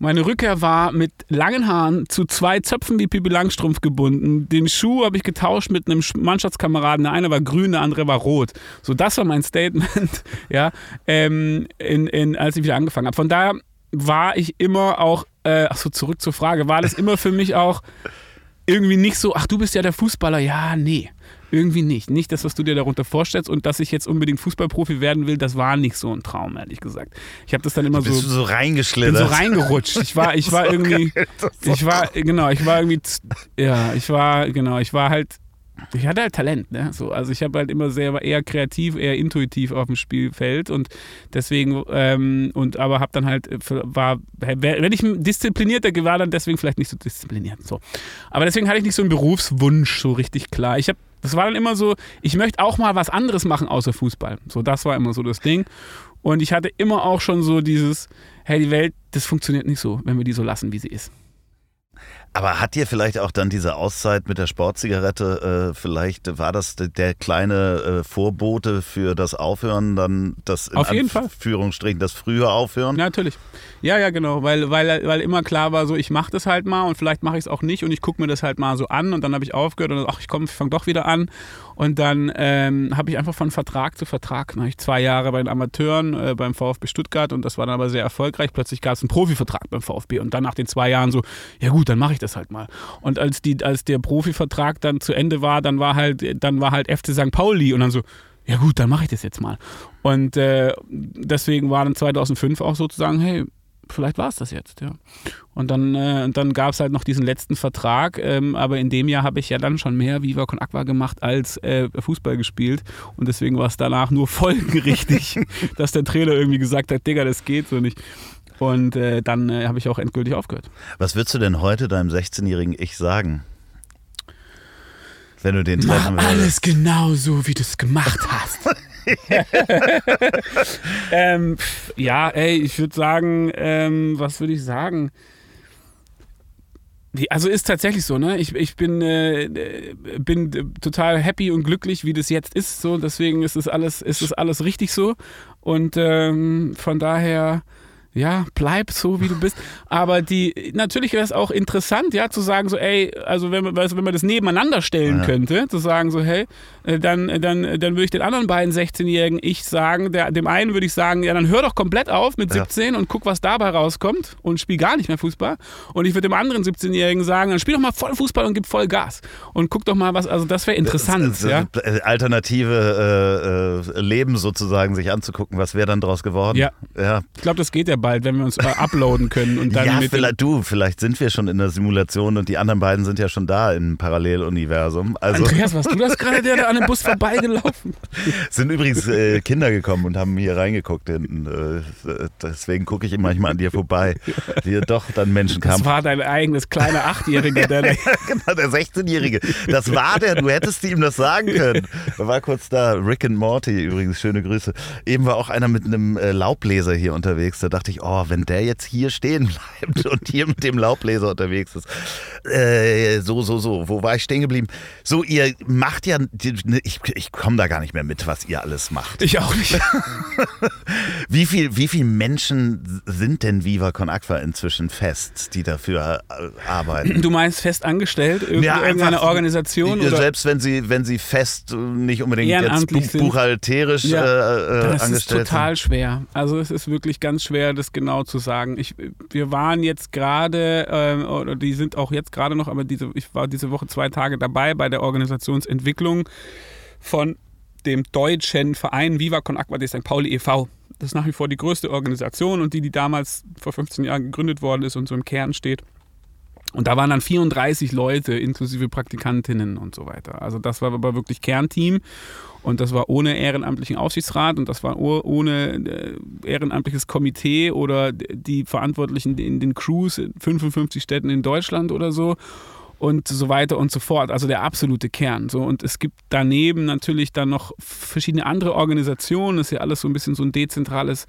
Meine Rückkehr war mit langen Haaren zu zwei Zöpfen wie Pipi Langstrumpf gebunden. Den Schuh habe ich getauscht mit einem Mannschaftskameraden. Der eine war grün, der andere war rot. So, das war mein Statement, ja, ähm, in, in, als ich wieder angefangen habe. Von daher war ich immer auch, äh, achso, zurück zur Frage, war das immer für mich auch irgendwie nicht so, ach, du bist ja der Fußballer. Ja, nee irgendwie nicht. Nicht das, was du dir darunter vorstellst und dass ich jetzt unbedingt Fußballprofi werden will, das war nicht so ein Traum, ehrlich gesagt. Ich habe das dann immer bist so. Du so reingeschlittert. Bin so reingerutscht. Ich war, ich war irgendwie. Ich war, genau, ich war irgendwie. Ja, ich war, genau, ich war halt ich hatte halt Talent, ne? So, also ich habe halt immer sehr eher kreativ, eher intuitiv auf dem Spielfeld und deswegen ähm, und aber habe dann halt äh, war wenn ich disziplinierter war dann deswegen vielleicht nicht so diszipliniert so. Aber deswegen hatte ich nicht so einen Berufswunsch so richtig klar. Ich habe das war dann immer so, ich möchte auch mal was anderes machen außer Fußball. So das war immer so das Ding und ich hatte immer auch schon so dieses hey, die Welt, das funktioniert nicht so, wenn wir die so lassen, wie sie ist. Aber hat dir vielleicht auch dann diese Auszeit mit der Sportzigarette, äh, vielleicht war das der kleine äh, Vorbote für das Aufhören, dann das in Auf jeden Anführungsstrichen, das frühe Aufhören? Ja, natürlich. Ja, ja, genau, weil, weil, weil immer klar war, so ich mache das halt mal und vielleicht mache ich es auch nicht und ich gucke mir das halt mal so an und dann habe ich aufgehört und ach, ich komme, ich fange doch wieder an und dann ähm, habe ich einfach von Vertrag zu Vertrag, dann habe ich zwei Jahre bei den Amateuren äh, beim VfB Stuttgart und das war dann aber sehr erfolgreich. Plötzlich gab es einen Profivertrag beim VfB und dann nach den zwei Jahren so, ja gut, dann mache ich das halt mal. Und als, die, als der Profivertrag dann zu Ende war, dann war halt, dann war halt FC St. Pauli und dann so, ja gut, dann mache ich das jetzt mal. Und äh, deswegen war dann 2005 auch sozusagen, hey, vielleicht war es das jetzt, ja. Und dann, äh, dann gab es halt noch diesen letzten Vertrag, ähm, aber in dem Jahr habe ich ja dann schon mehr Viva Con Aqua gemacht als äh, Fußball gespielt und deswegen war es danach nur folgerichtig, dass der Trainer irgendwie gesagt hat, Digga, das geht so nicht. Und äh, dann äh, habe ich auch endgültig aufgehört. Was würdest du denn heute deinem 16-jährigen Ich sagen? Wenn du den treffen Mach würdest. alles genau so, wie du es gemacht hast. ähm, ja, ey, ich würde sagen, ähm, was würde ich sagen? Also ist tatsächlich so, ne? Ich, ich bin, äh, bin total happy und glücklich, wie das jetzt ist. So, deswegen ist es alles, ist es alles richtig so. Und ähm, von daher ja, bleib so, wie du bist. Aber die, natürlich wäre es auch interessant, ja, zu sagen so, ey, also wenn man, also wenn man das nebeneinander stellen ja. könnte, zu sagen so, hey, äh, dann, äh, dann, dann würde ich den anderen beiden 16-Jährigen ich sagen, der, dem einen würde ich sagen, ja, dann hör doch komplett auf mit 17 ja. und guck, was dabei rauskommt und spiel gar nicht mehr Fußball. Und ich würde dem anderen 17-Jährigen sagen, dann spiel doch mal voll Fußball und gib voll Gas. Und guck doch mal, was, also das wäre interessant. Das, das, ja? Alternative äh, Leben sozusagen sich anzugucken, was wäre dann draus geworden. Ja. ja. Ich glaube, das geht ja bald bald, wenn wir uns äh, uploaden können. Und dann ja, vielleicht, du, vielleicht sind wir schon in der Simulation und die anderen beiden sind ja schon da im Paralleluniversum. Also Andreas, warst du das gerade, der da an dem Bus vorbeigelaufen? sind übrigens äh, Kinder gekommen und haben hier reingeguckt hinten. Äh, deswegen gucke ich manchmal an dir vorbei. Hier doch dann Menschen kamen. Das war dein eigenes kleiner Achtjähriger. Der ja, genau, der 16-Jährige. Das war der, du hättest ihm das sagen können. Er war kurz da. Rick and Morty übrigens, schöne Grüße. Eben war auch einer mit einem äh, Laubbläser hier unterwegs. Da dachte ich, oh, wenn der jetzt hier stehen bleibt und hier mit dem Laubbläser unterwegs ist. Äh, so, so, so. Wo war ich stehen geblieben? So, ihr macht ja, ich, ich komme da gar nicht mehr mit, was ihr alles macht. Ich auch nicht. wie viele wie viel Menschen sind denn Viva Con Aqua inzwischen fest, die dafür äh, arbeiten? Du meinst fest angestellt? Irgend, ja, irgendeine Organisation? Oder? Selbst wenn sie, wenn sie fest nicht unbedingt jetzt buch, buchhalterisch ja, äh, äh, angestellt sind. Das ist total schwer. Also es ist wirklich ganz schwer, das genau zu sagen. Ich, wir waren jetzt gerade, äh, oder die sind auch jetzt gerade noch, aber diese, ich war diese Woche zwei Tage dabei bei der Organisationsentwicklung von dem deutschen Verein Viva Con Aqua de St. Pauli e.V. Das ist nach wie vor die größte Organisation und die, die damals vor 15 Jahren gegründet worden ist und so im Kern steht. Und da waren dann 34 Leute, inklusive Praktikantinnen und so weiter. Also das war aber wirklich Kernteam. Und das war ohne ehrenamtlichen Aufsichtsrat und das war ohne äh, ehrenamtliches Komitee oder die Verantwortlichen in den Crews in 55 Städten in Deutschland oder so und so weiter und so fort. Also der absolute Kern. So. Und es gibt daneben natürlich dann noch verschiedene andere Organisationen. Das ist ja alles so ein bisschen so ein dezentrales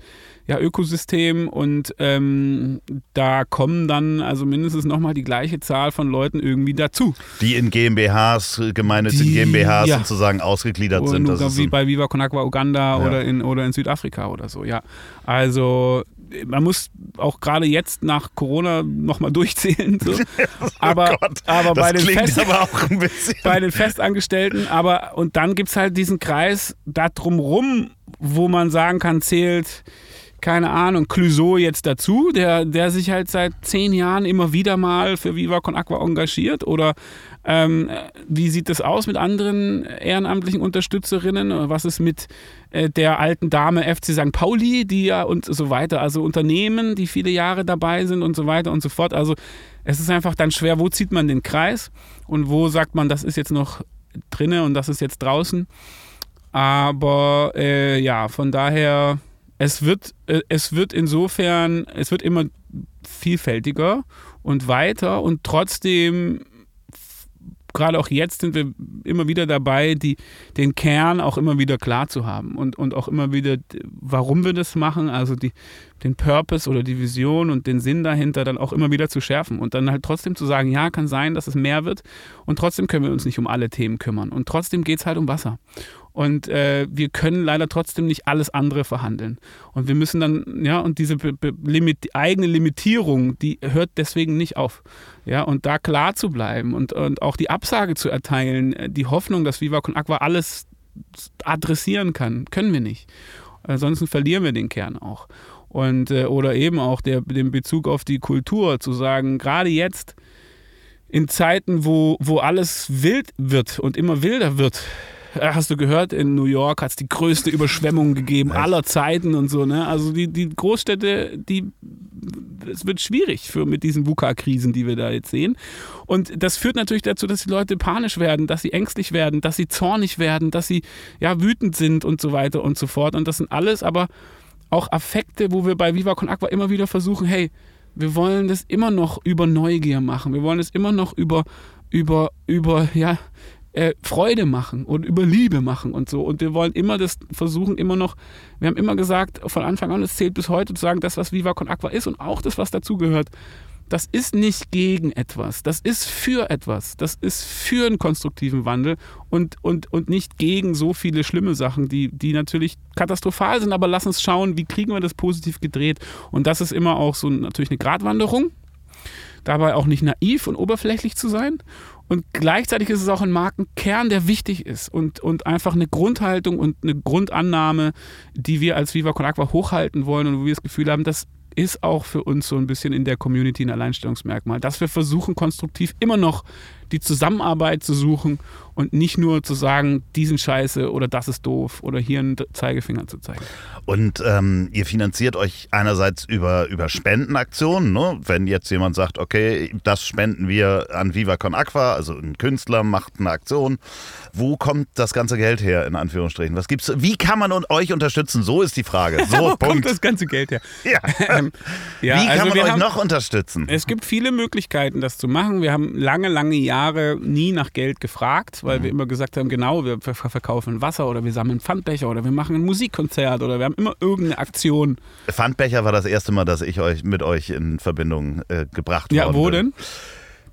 ja, Ökosystem und ähm, da kommen dann also mindestens nochmal die gleiche Zahl von Leuten irgendwie dazu. Die in GmbHs, gemeinnützigen GmbHs ja. sozusagen ausgegliedert oder sind. Das wie bei Viva Con Agua Uganda ja. oder, in, oder in Südafrika oder so, ja. Also man muss auch gerade jetzt nach Corona nochmal durchzählen. So. Aber, oh aber, bei, den Fest, aber bei den Festangestellten, aber und dann gibt es halt diesen Kreis da drumrum, wo man sagen kann, zählt, keine Ahnung, Clouseau jetzt dazu, der, der sich halt seit zehn Jahren immer wieder mal für Viva Con Aqua engagiert oder ähm, wie sieht es aus mit anderen ehrenamtlichen Unterstützerinnen? Was ist mit äh, der alten Dame FC St. Pauli, die ja und so weiter, also Unternehmen, die viele Jahre dabei sind und so weiter und so fort. Also es ist einfach dann schwer, wo zieht man den Kreis und wo sagt man, das ist jetzt noch drinne und das ist jetzt draußen. Aber äh, ja, von daher, es wird, äh, es wird insofern, es wird immer vielfältiger und weiter und trotzdem gerade auch jetzt sind wir immer wieder dabei, die, den Kern auch immer wieder klar zu haben und, und auch immer wieder, warum wir das machen, also die, den Purpose oder die Vision und den Sinn dahinter dann auch immer wieder zu schärfen und dann halt trotzdem zu sagen, ja, kann sein, dass es mehr wird und trotzdem können wir uns nicht um alle Themen kümmern und trotzdem geht es halt um Wasser. Und äh, wir können leider trotzdem nicht alles andere verhandeln. Und wir müssen dann, ja, und diese Limit eigene Limitierung, die hört deswegen nicht auf. Ja, und da klar zu bleiben und, und auch die Absage zu erteilen, äh, die Hoffnung, dass Viva Con Aqua alles adressieren kann, können wir nicht. Ansonsten verlieren wir den Kern auch. Und, äh, oder eben auch der, den Bezug auf die Kultur, zu sagen, gerade jetzt in Zeiten, wo, wo alles wild wird und immer wilder wird, hast du gehört, in New York hat es die größte Überschwemmung gegeben aller Zeiten und so. Ne? Also die, die Großstädte, die es wird schwierig für, mit diesen VUCA-Krisen, die wir da jetzt sehen. Und das führt natürlich dazu, dass die Leute panisch werden, dass sie ängstlich werden, dass sie zornig werden, dass sie ja wütend sind und so weiter und so fort. Und das sind alles aber auch Affekte, wo wir bei Viva Con Aqua immer wieder versuchen, hey, wir wollen das immer noch über Neugier machen. Wir wollen es immer noch über, über, über, ja, äh, Freude machen und über Liebe machen und so. Und wir wollen immer das versuchen, immer noch, wir haben immer gesagt, von Anfang an, es zählt bis heute zu sagen, das, was Viva Con Aqua ist und auch das, was dazugehört, das ist nicht gegen etwas, das ist für etwas, das ist für einen konstruktiven Wandel und, und, und nicht gegen so viele schlimme Sachen, die, die natürlich katastrophal sind, aber lass uns schauen, wie kriegen wir das positiv gedreht. Und das ist immer auch so natürlich eine Gratwanderung, dabei auch nicht naiv und oberflächlich zu sein. Und gleichzeitig ist es auch ein Markenkern, der wichtig ist und, und einfach eine Grundhaltung und eine Grundannahme, die wir als Viva Con Aqua hochhalten wollen und wo wir das Gefühl haben, das ist auch für uns so ein bisschen in der Community ein Alleinstellungsmerkmal, dass wir versuchen, konstruktiv immer noch die Zusammenarbeit zu suchen und nicht nur zu sagen, diesen Scheiße oder das ist doof oder hier einen Zeigefinger zu zeigen. Und ähm, ihr finanziert euch einerseits über, über Spendenaktionen, ne? wenn jetzt jemand sagt, okay, das spenden wir an Viva Con Aqua, also ein Künstler macht eine Aktion. Wo kommt das ganze Geld her, in Anführungsstrichen? Was gibt's? Wie kann man euch unterstützen? So ist die Frage. So, Wo Punkt. kommt das ganze Geld her? Ja. Ähm, ja, Wie kann also man euch haben- noch unterstützen? Es gibt viele Möglichkeiten, das zu machen. Wir haben lange, lange Jahre nie nach Geld gefragt, weil wir immer gesagt haben, genau, wir ver- verkaufen Wasser oder wir sammeln Pfandbecher oder wir machen ein Musikkonzert oder wir haben immer irgendeine Aktion. Pfandbecher war das erste Mal, dass ich euch mit euch in Verbindung äh, gebracht Ja, worden wo bin. denn?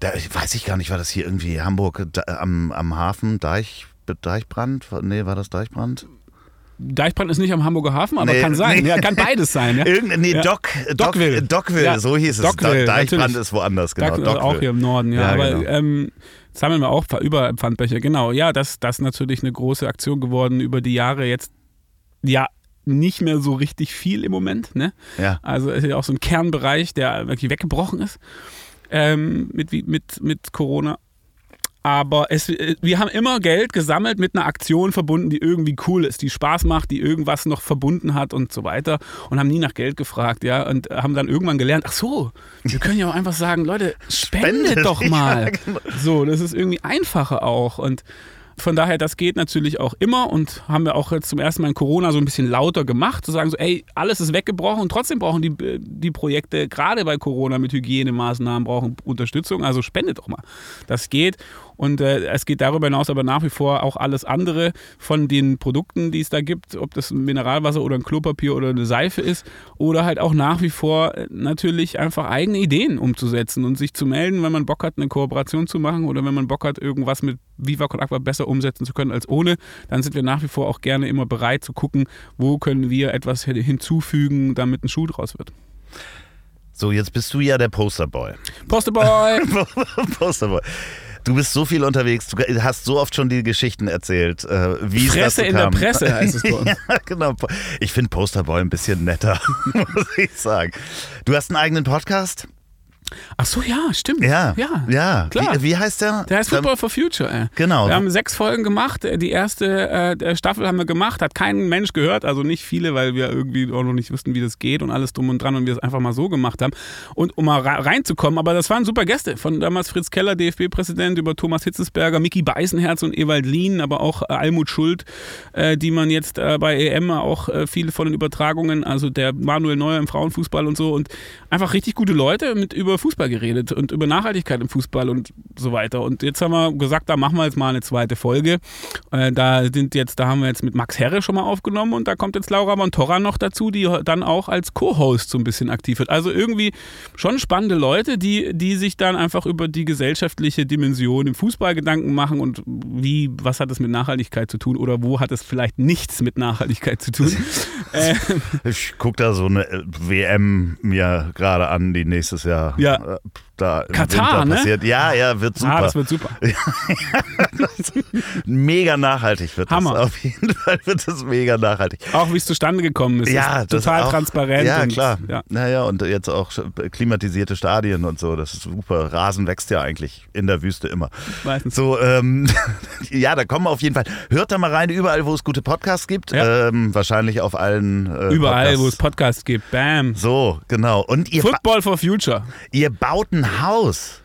Da weiß ich gar nicht, war das hier irgendwie Hamburg da, am, am Hafen, Deich, Deichbrand? Nee, war das Deichbrand? Deichbrand ist nicht am Hamburger Hafen, aber Nee, kann sein. nee. Ja, kann beides sein. Ja. Irgend, nee, Ja. Dock, Dockville. Dockville, Ja, so hieß es. Dockville, Deichbrand natürlich. ist woanders, genau. Da, auch hier im Norden, ja. Aber genau. ähm, sammeln wir auch über Pfandbecher. Genau, ja, das, das ist natürlich eine große Aktion geworden über die Jahre jetzt. Ja, nicht mehr so richtig viel im Moment. Ne? Ja. Also ist ja auch so ein Kernbereich, der wirklich weggebrochen ist ähm, mit, mit, mit Corona. Aber es, äh, wir haben immer Geld gesammelt mit einer Aktion verbunden, die irgendwie cool ist, die Spaß macht, die irgendwas noch verbunden hat und so weiter. Und haben nie nach Geld gefragt, ja, und haben dann irgendwann gelernt, ach so, wir können ja auch einfach sagen, Leute, spendet, Spendet, doch mal. genau. So, das ist irgendwie einfacher auch. Und von daher, das geht natürlich auch immer. Und haben wir auch jetzt zum ersten Mal in Corona so ein bisschen lauter gemacht, zu sagen so, ey, alles ist weggebrochen. Und trotzdem brauchen die, die Projekte, gerade bei Corona mit Hygienemaßnahmen, brauchen Unterstützung, also spendet doch mal. Das geht und äh, es geht darüber hinaus aber nach wie vor auch alles andere von den Produkten, die es da gibt, ob das ein Mineralwasser oder ein Klopapier oder eine Seife ist oder halt auch nach wie vor äh, natürlich einfach eigene Ideen umzusetzen und sich zu melden, wenn man Bock hat, eine Kooperation zu machen oder wenn man Bock hat, irgendwas mit Viva Con Aqua besser umsetzen zu können als ohne, dann sind wir nach wie vor auch gerne immer bereit zu gucken, wo können wir etwas hin- hinzufügen, damit ein Schuh draus wird. So, jetzt bist du ja der Posterboy. Posterboy! Posterboy. Du bist so viel unterwegs, du hast so oft schon die Geschichten erzählt, äh, wie dazu in der kam. Presse heißt es bei uns. ja, genau. Ich finde Posterboy ein bisschen netter, muss ich sagen. Du hast einen eigenen Podcast? Ach so, ja, stimmt. Ja. ja. Ja. Klar. Wie, wie heißt der? Der heißt Football for Future. Ey. Genau. Wir haben sechs Folgen gemacht. Die erste äh, Staffel haben wir gemacht, hat kein Mensch gehört, also nicht viele, weil wir irgendwie auch noch nicht wussten, wie das geht und alles drum und dran und wir es einfach mal so gemacht haben. Und um mal reinzukommen, aber das waren super Gäste. Von damals Fritz Keller, DFB-Präsident, über Thomas Hitzesberger, Mickey Beisenherz und Ewald Lien, aber auch äh, Almut Schuld, äh, die man jetzt äh, bei EM auch äh, viele von den Übertragungen, also der Manuel Neuer im Frauenfußball und so und einfach richtig gute Leute mit über Fußball geredet und über Nachhaltigkeit im Fußball und so weiter. Und jetzt haben wir gesagt, da machen wir jetzt mal eine zweite Folge. Äh, da sind jetzt, da haben wir jetzt mit Max Herre schon mal aufgenommen und da kommt jetzt Laura Montorra noch dazu, die dann auch als Co-Host so ein bisschen aktiv wird. Also irgendwie schon spannende Leute, die, die sich dann einfach über die gesellschaftliche Dimension im Fußball Gedanken machen und wie, was hat es mit Nachhaltigkeit zu tun oder wo hat es vielleicht nichts mit Nachhaltigkeit zu tun. Ich gucke da so eine WM mir gerade an, die nächstes Jahr Ja. äh, da im Katar, Winter ne? passiert. Ja, ja, wird super. ah, das wird super. mega nachhaltig wird Hammer. das. Auf jeden Fall wird das mega nachhaltig. Auch wie es zustande gekommen ist. Ja, ist total auch, transparent. Ja, und, klar. Ja. Naja, und jetzt auch klimatisierte Stadien und so. Das ist super. Rasen wächst ja eigentlich in der Wüste immer. Meistens. So, ähm, ja, da kommen wir auf jeden Fall. Hört da mal rein, überall, wo es gute Podcasts gibt. Ja. Ähm, wahrscheinlich auf allen. Äh, Überall, Podcasts. wo es Podcasts gibt. Bam. So, genau. Und ihr, ba Football for Future. ihr baut ein Haus.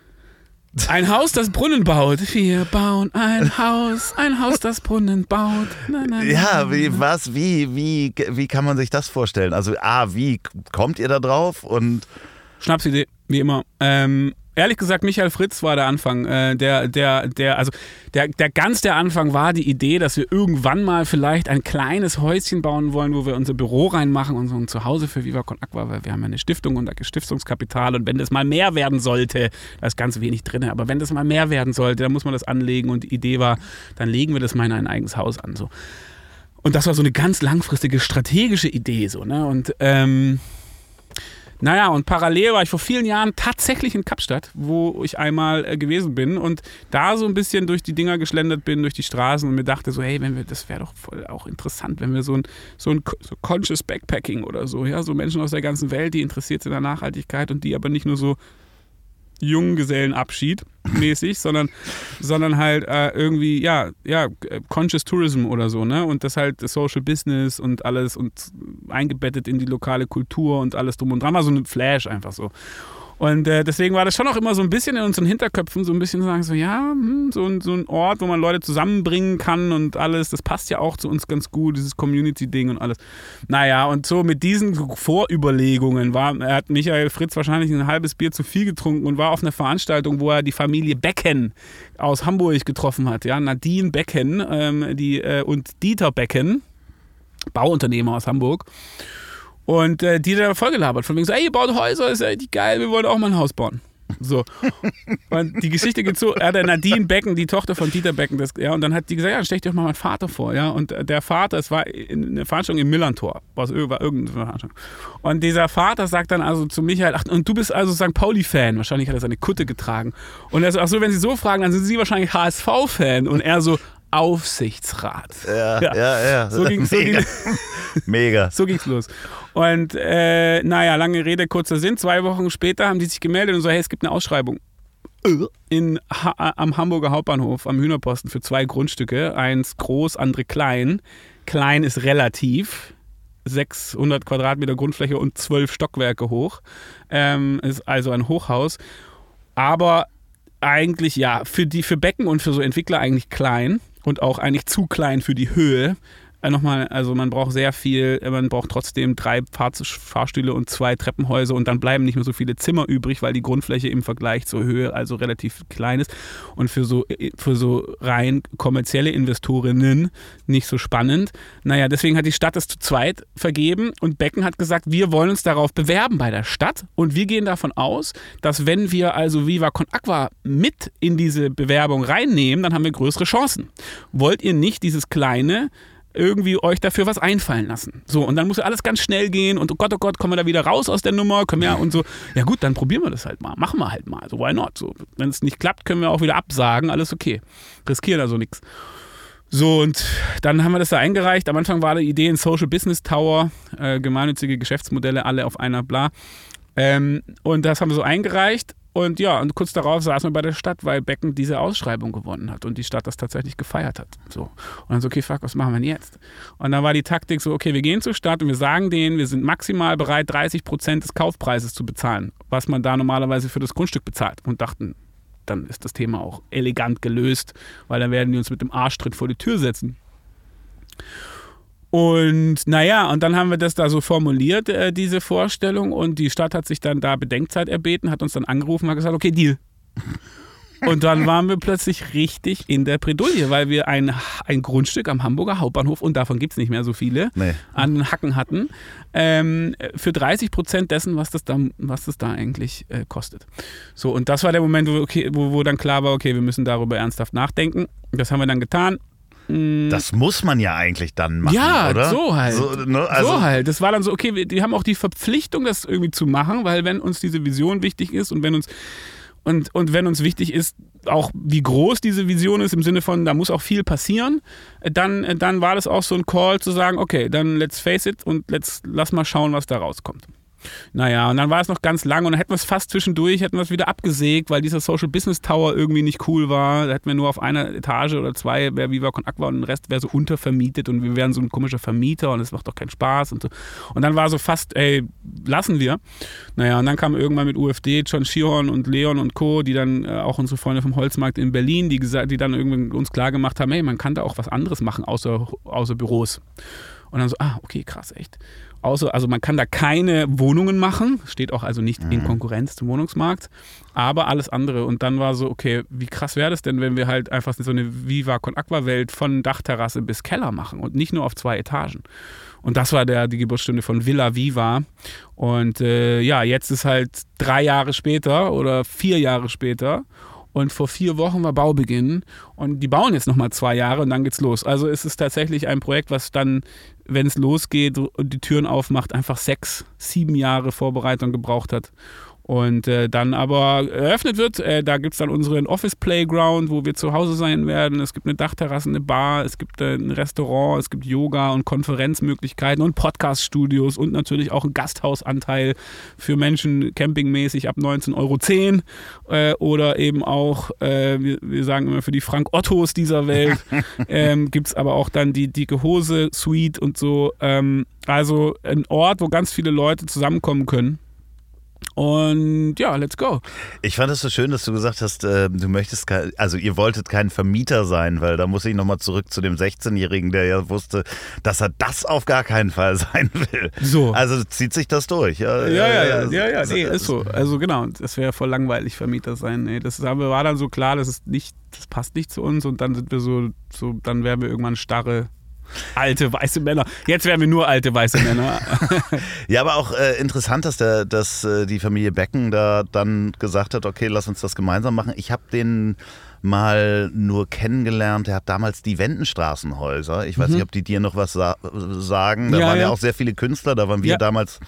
Ein Haus, das Brunnen baut. Wir bauen ein Haus, ein Haus, das Brunnen baut. Na, na, na. Ja, wie, was, wie, wie, wie kann man sich das vorstellen? Also, A, wie kommt ihr da drauf? Und Schnapsidee, wie immer. Ähm, ehrlich gesagt, Michael Fritz war der Anfang. Äh, der, der, der, also der, der ganz der Anfang war die Idee, dass wir irgendwann mal vielleicht ein kleines Häuschen bauen wollen, wo wir unser Büro reinmachen und so ein Zuhause für Viva Con Aqua, weil wir haben ja eine Stiftung und da Stiftungskapital und wenn das mal mehr werden sollte, da ist ganz wenig drin, aber wenn das mal mehr werden sollte, dann muss man das anlegen und die Idee war, dann legen wir das mal in ein eigenes Haus an. So. Und das war so eine ganz langfristige strategische Idee so, ne? Und ähm, naja, und parallel war ich vor vielen Jahren tatsächlich in Kapstadt, wo ich einmal äh, gewesen bin und da so ein bisschen durch die Dinger geschlendert bin, durch die Straßen und mir dachte so, hey, wenn wir, das wäre doch voll auch interessant, wenn wir so ein, so ein so Conscious Backpacking oder so, ja, so Menschen aus der ganzen Welt, die interessiert sind an Nachhaltigkeit und die aber nicht nur so Junggesellenabschied mäßig, sondern, sondern halt äh, irgendwie, ja, ja, Conscious Tourism oder so, ne? Und das halt Social Business und alles und eingebettet in die lokale Kultur und alles drum und dran. War so ein Flash einfach so. Und äh, deswegen war das schon auch immer so ein bisschen in unseren Hinterköpfen, so ein bisschen sagen, so, ja, hm, so, ein, so ein Ort, wo man Leute zusammenbringen kann und alles. Das passt ja auch zu uns ganz gut, dieses Community-Ding und alles. Naja, und so mit diesen Vorüberlegungen war, hat Michael Fritz wahrscheinlich ein halbes Bier zu viel getrunken und war auf einer Veranstaltung, wo er die Familie Becken aus Hamburg getroffen hat. Ja, Nadine Becken ähm, die, äh, und Dieter Becken, Bauunternehmer aus Hamburg. Und äh, die da voll gelabert, von wegen so, ey, ihr baut Häuser, ist ja richtig geil, wir wollen auch mal ein Haus bauen. So. Und die Geschichte geht so, er hat Nadine Becken, die Tochter von Dieter Becken, das, ja, und dann hat die gesagt, ja, dann stell dir mal meinen Vater vor, ja. Und der Vater, es war eine Veranstaltung im Millantor, war irgendeine Veranstaltung. Und dieser Vater sagt dann also zu Michael, ach, und du bist also St. Pauli-Fan, wahrscheinlich hat er seine Kutte getragen. Und er so, ach so, wenn sie so fragen, dann sind sie wahrscheinlich HSV-Fan. Und er so, Aufsichtsrat. Ja, ja, ja. ja. So ging es Mega. Mega. So ging's los. Und äh, naja, lange Rede, kurzer Sinn. Zwei Wochen später haben die sich gemeldet und so, hey, es gibt eine Ausschreibung. In, ha am Hamburger Hauptbahnhof, am Hühnerposten für zwei Grundstücke. Eins groß, andere klein. Klein ist relativ. 600 Quadratmeter Grundfläche und zwölf Stockwerke hoch. Ähm, ist also ein Hochhaus. Aber eigentlich ja, für die für Becken und für so Entwickler eigentlich klein und auch eigentlich zu klein für die Höhe. Äh, nochmal, also man braucht sehr viel, man braucht trotzdem drei Fahr Fahrstühle und zwei Treppenhäuser und dann bleiben nicht mehr so viele Zimmer übrig, weil die Grundfläche im Vergleich zur Höhe also relativ klein ist und für so, für so rein kommerzielle Investorinnen nicht so spannend. Naja, deswegen hat die Stadt es zu zweit vergeben und Becken hat gesagt, wir wollen uns darauf bewerben bei der Stadt und wir gehen davon aus, dass wenn wir also Viva Con Aqua mit in diese Bewerbung reinnehmen, dann haben wir größere Chancen. Wollt ihr nicht dieses kleine irgendwie euch dafür was einfallen lassen. So, und dann muss ja alles ganz schnell gehen und oh Gott, oh Gott, kommen wir da wieder raus aus der Nummer, können wir und so. Ja gut, dann probieren wir das halt mal, machen wir halt mal, so why not? So, wenn es nicht klappt, können wir auch wieder absagen, alles okay. Riskieren also nichts. So, und dann haben wir das da eingereicht. Am Anfang war die Idee ein Social Business Tower, äh, gemeinnützige Geschäftsmodelle, alle auf einer bla. Ähm, und das haben wir so eingereicht und ja, und kurz darauf saßen wir bei der Stadt, weil Becken diese Ausschreibung gewonnen hat und die Stadt das tatsächlich gefeiert hat. So. Und dann so, okay, fuck, was machen wir denn jetzt? Und dann war die Taktik so, okay, wir gehen zur Stadt und wir sagen denen, wir sind maximal bereit, 30 Prozent des Kaufpreises zu bezahlen, was man da normalerweise für das Grundstück bezahlt. Und dachten, dann ist das Thema auch elegant gelöst, weil dann werden die uns mit dem Arschtritt vor die Tür setzen. Und naja, und dann haben wir das da so formuliert, äh, diese Vorstellung. Und die Stadt hat sich dann da Bedenkzeit erbeten, hat uns dann angerufen und hat gesagt, okay, Deal. Und dann waren wir plötzlich richtig in der Bredouille, weil wir ein, ein Grundstück am Hamburger Hauptbahnhof, und davon gibt es nicht mehr so viele, nee. an den Hacken hatten, ähm, für 30 Prozent dessen, was das da, was das da eigentlich äh, kostet. So, und das war der Moment, wo, okay, wo, wo dann klar war, okay, wir müssen darüber ernsthaft nachdenken. Das haben wir dann getan. Mm. Das muss man ja eigentlich dann machen, ja, oder? so halt. So, ne? also so halt. Das war dann so, okay, wir, die haben auch die Verpflichtung, das irgendwie zu machen, weil wenn uns diese Vision wichtig ist und wenn uns und, und wenn uns wichtig ist, auch wie groß diese Vision ist, im Sinne von, da muss auch viel passieren, dann, dann war das auch so ein Call zu sagen, okay, dann let's face it und let's, lass mal schauen, was da rauskommt. Naja, und dann war es noch ganz lang und dann hätten wir es fast zwischendurch, hätten wir es wieder abgesägt, weil dieser Social Business Tower irgendwie nicht cool war. Da hätten wir nur auf einer Etage oder zwei, wäre Viva Con Aqua und der Rest wäre so untervermietet und wir wären so ein komischer Vermieter und es macht doch keinen Spaß und so. Und dann war so fast, ey, lassen wir. Naja, und dann kam irgendwann mit UFD John Schihorn und Leon und Co., die dann äh, auch unsere Freunde vom Holzmarkt in Berlin, die, gesagt, die dann irgendwie uns klar gemacht haben, hey, man kann da auch was anderes machen außer, außer Büros. Und dann so, ah, okay, krass, echt. Außer, also man kann da keine Wohnungen machen, steht auch also nicht in Konkurrenz zum Wohnungsmarkt, aber alles andere. Und dann war so, okay, wie krass wäre das denn, wenn wir halt einfach so eine Viva Con Aqua Welt von Dachterrasse bis Keller machen und nicht nur auf zwei Etagen. Und das war der, die Geburtsstunde von Villa Viva. Und äh, ja, jetzt ist halt drei Jahre später oder vier Jahre später. Und vor vier Wochen war Baubeginn. Und die bauen jetzt nochmal zwei Jahre und dann geht's los. Also es ist tatsächlich ein Projekt, was dann, wenn es losgeht und die Türen aufmacht, einfach sechs, sieben Jahre Vorbereitung gebraucht hat. Und äh, dann aber eröffnet wird, äh, da gibt es dann unseren Office Playground, wo wir zu Hause sein werden. Es gibt eine Dachterrasse, eine Bar, es gibt äh, ein Restaurant, es gibt Yoga und Konferenzmöglichkeiten und Podcast-Studios und natürlich auch einen Gasthausanteil für Menschen campingmäßig ab 19,10 Euro äh, oder eben auch, äh, wir, wir, sagen immer für die Frank Ottos dieser Welt, ähm, gibt es aber auch dann die dicke Hose Suite und so. Ähm, also ein Ort, wo ganz viele Leute zusammenkommen können. Und ja, let's go. Ich fand es so schön, dass du gesagt hast, äh, du möchtest, kein, also ihr wolltet kein Vermieter sein, weil da muss ich nochmal zurück zu dem 16-Jährigen, der ja wusste, dass er das auf gar keinen Fall sein will. So. Also zieht sich das durch. Ja, ja, ja, ja, ja, ja nee, ist so. Also genau, das wäre voll langweilig, Vermieter sein. Nee, das war dann so klar, das ist nicht, das passt nicht zu uns und dann sind wir so, so dann wären wir irgendwann starre Alte weiße Männer. Jetzt wären wir nur alte weiße Männer. ja, aber auch äh, interessant, dass, der, dass äh, die Familie Becken da dann gesagt hat, okay, lass uns das gemeinsam machen. Ich habe den mal nur kennengelernt. Er hat damals die Wendenstraßenhäuser. Ich weiß mhm. nicht, ob die dir noch was sa sagen. Da ja, waren ja. ja. auch sehr viele Künstler. Da waren wir ja. damals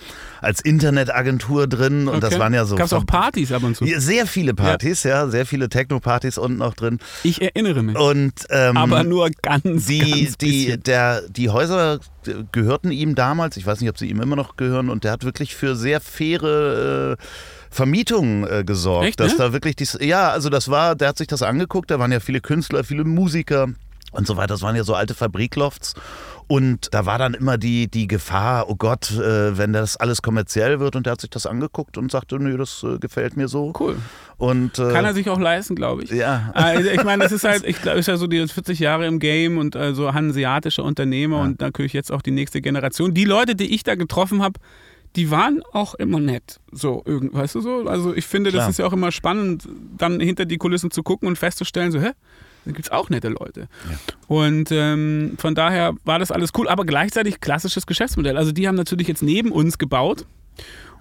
als Internetagentur drin und okay. das waren ja so. Gab es auch Partys ab und zu? Sehr viele Partys, ja, sehr viele Techno-Partys unten noch drin. Ich erinnere mich. Und, ähm, Aber nur ganz, die, ganz die, der, die Häuser gehörten ihm damals. Ich weiß nicht, ob sie ihm immer noch gehören. Und der hat wirklich für sehr faire. Äh, Vermietung äh, gesorgt. Echt, dass ne? da wirklich dies, ja, also das war, der hat sich das angeguckt, da waren ja viele Künstler, viele Musiker und so weiter. Das waren ja so alte Fabriklofts. Und da war dann immer die, die Gefahr, oh Gott, äh, wenn das alles kommerziell wird. Und der hat sich das angeguckt und sagte, nö, das äh, gefällt mir so. Cool. Und, äh, Kann er sich auch leisten, glaube ich. Ja. Also ich meine, das ist halt, ich glaube, ist ja so die 40 Jahre im Game und also hanseatische Unternehmer ja. und natürlich jetzt auch die nächste Generation. Die Leute, die ich da getroffen habe, die waren auch immer nett. So, weißt du so? Also ich finde, Klar. das ist ja auch immer spannend, dann hinter die Kulissen zu gucken und festzustellen, so, hä? Da gibt es auch nette Leute. Ja. Und ähm, von daher war das alles cool, aber gleichzeitig klassisches Geschäftsmodell. Also die haben natürlich jetzt neben uns gebaut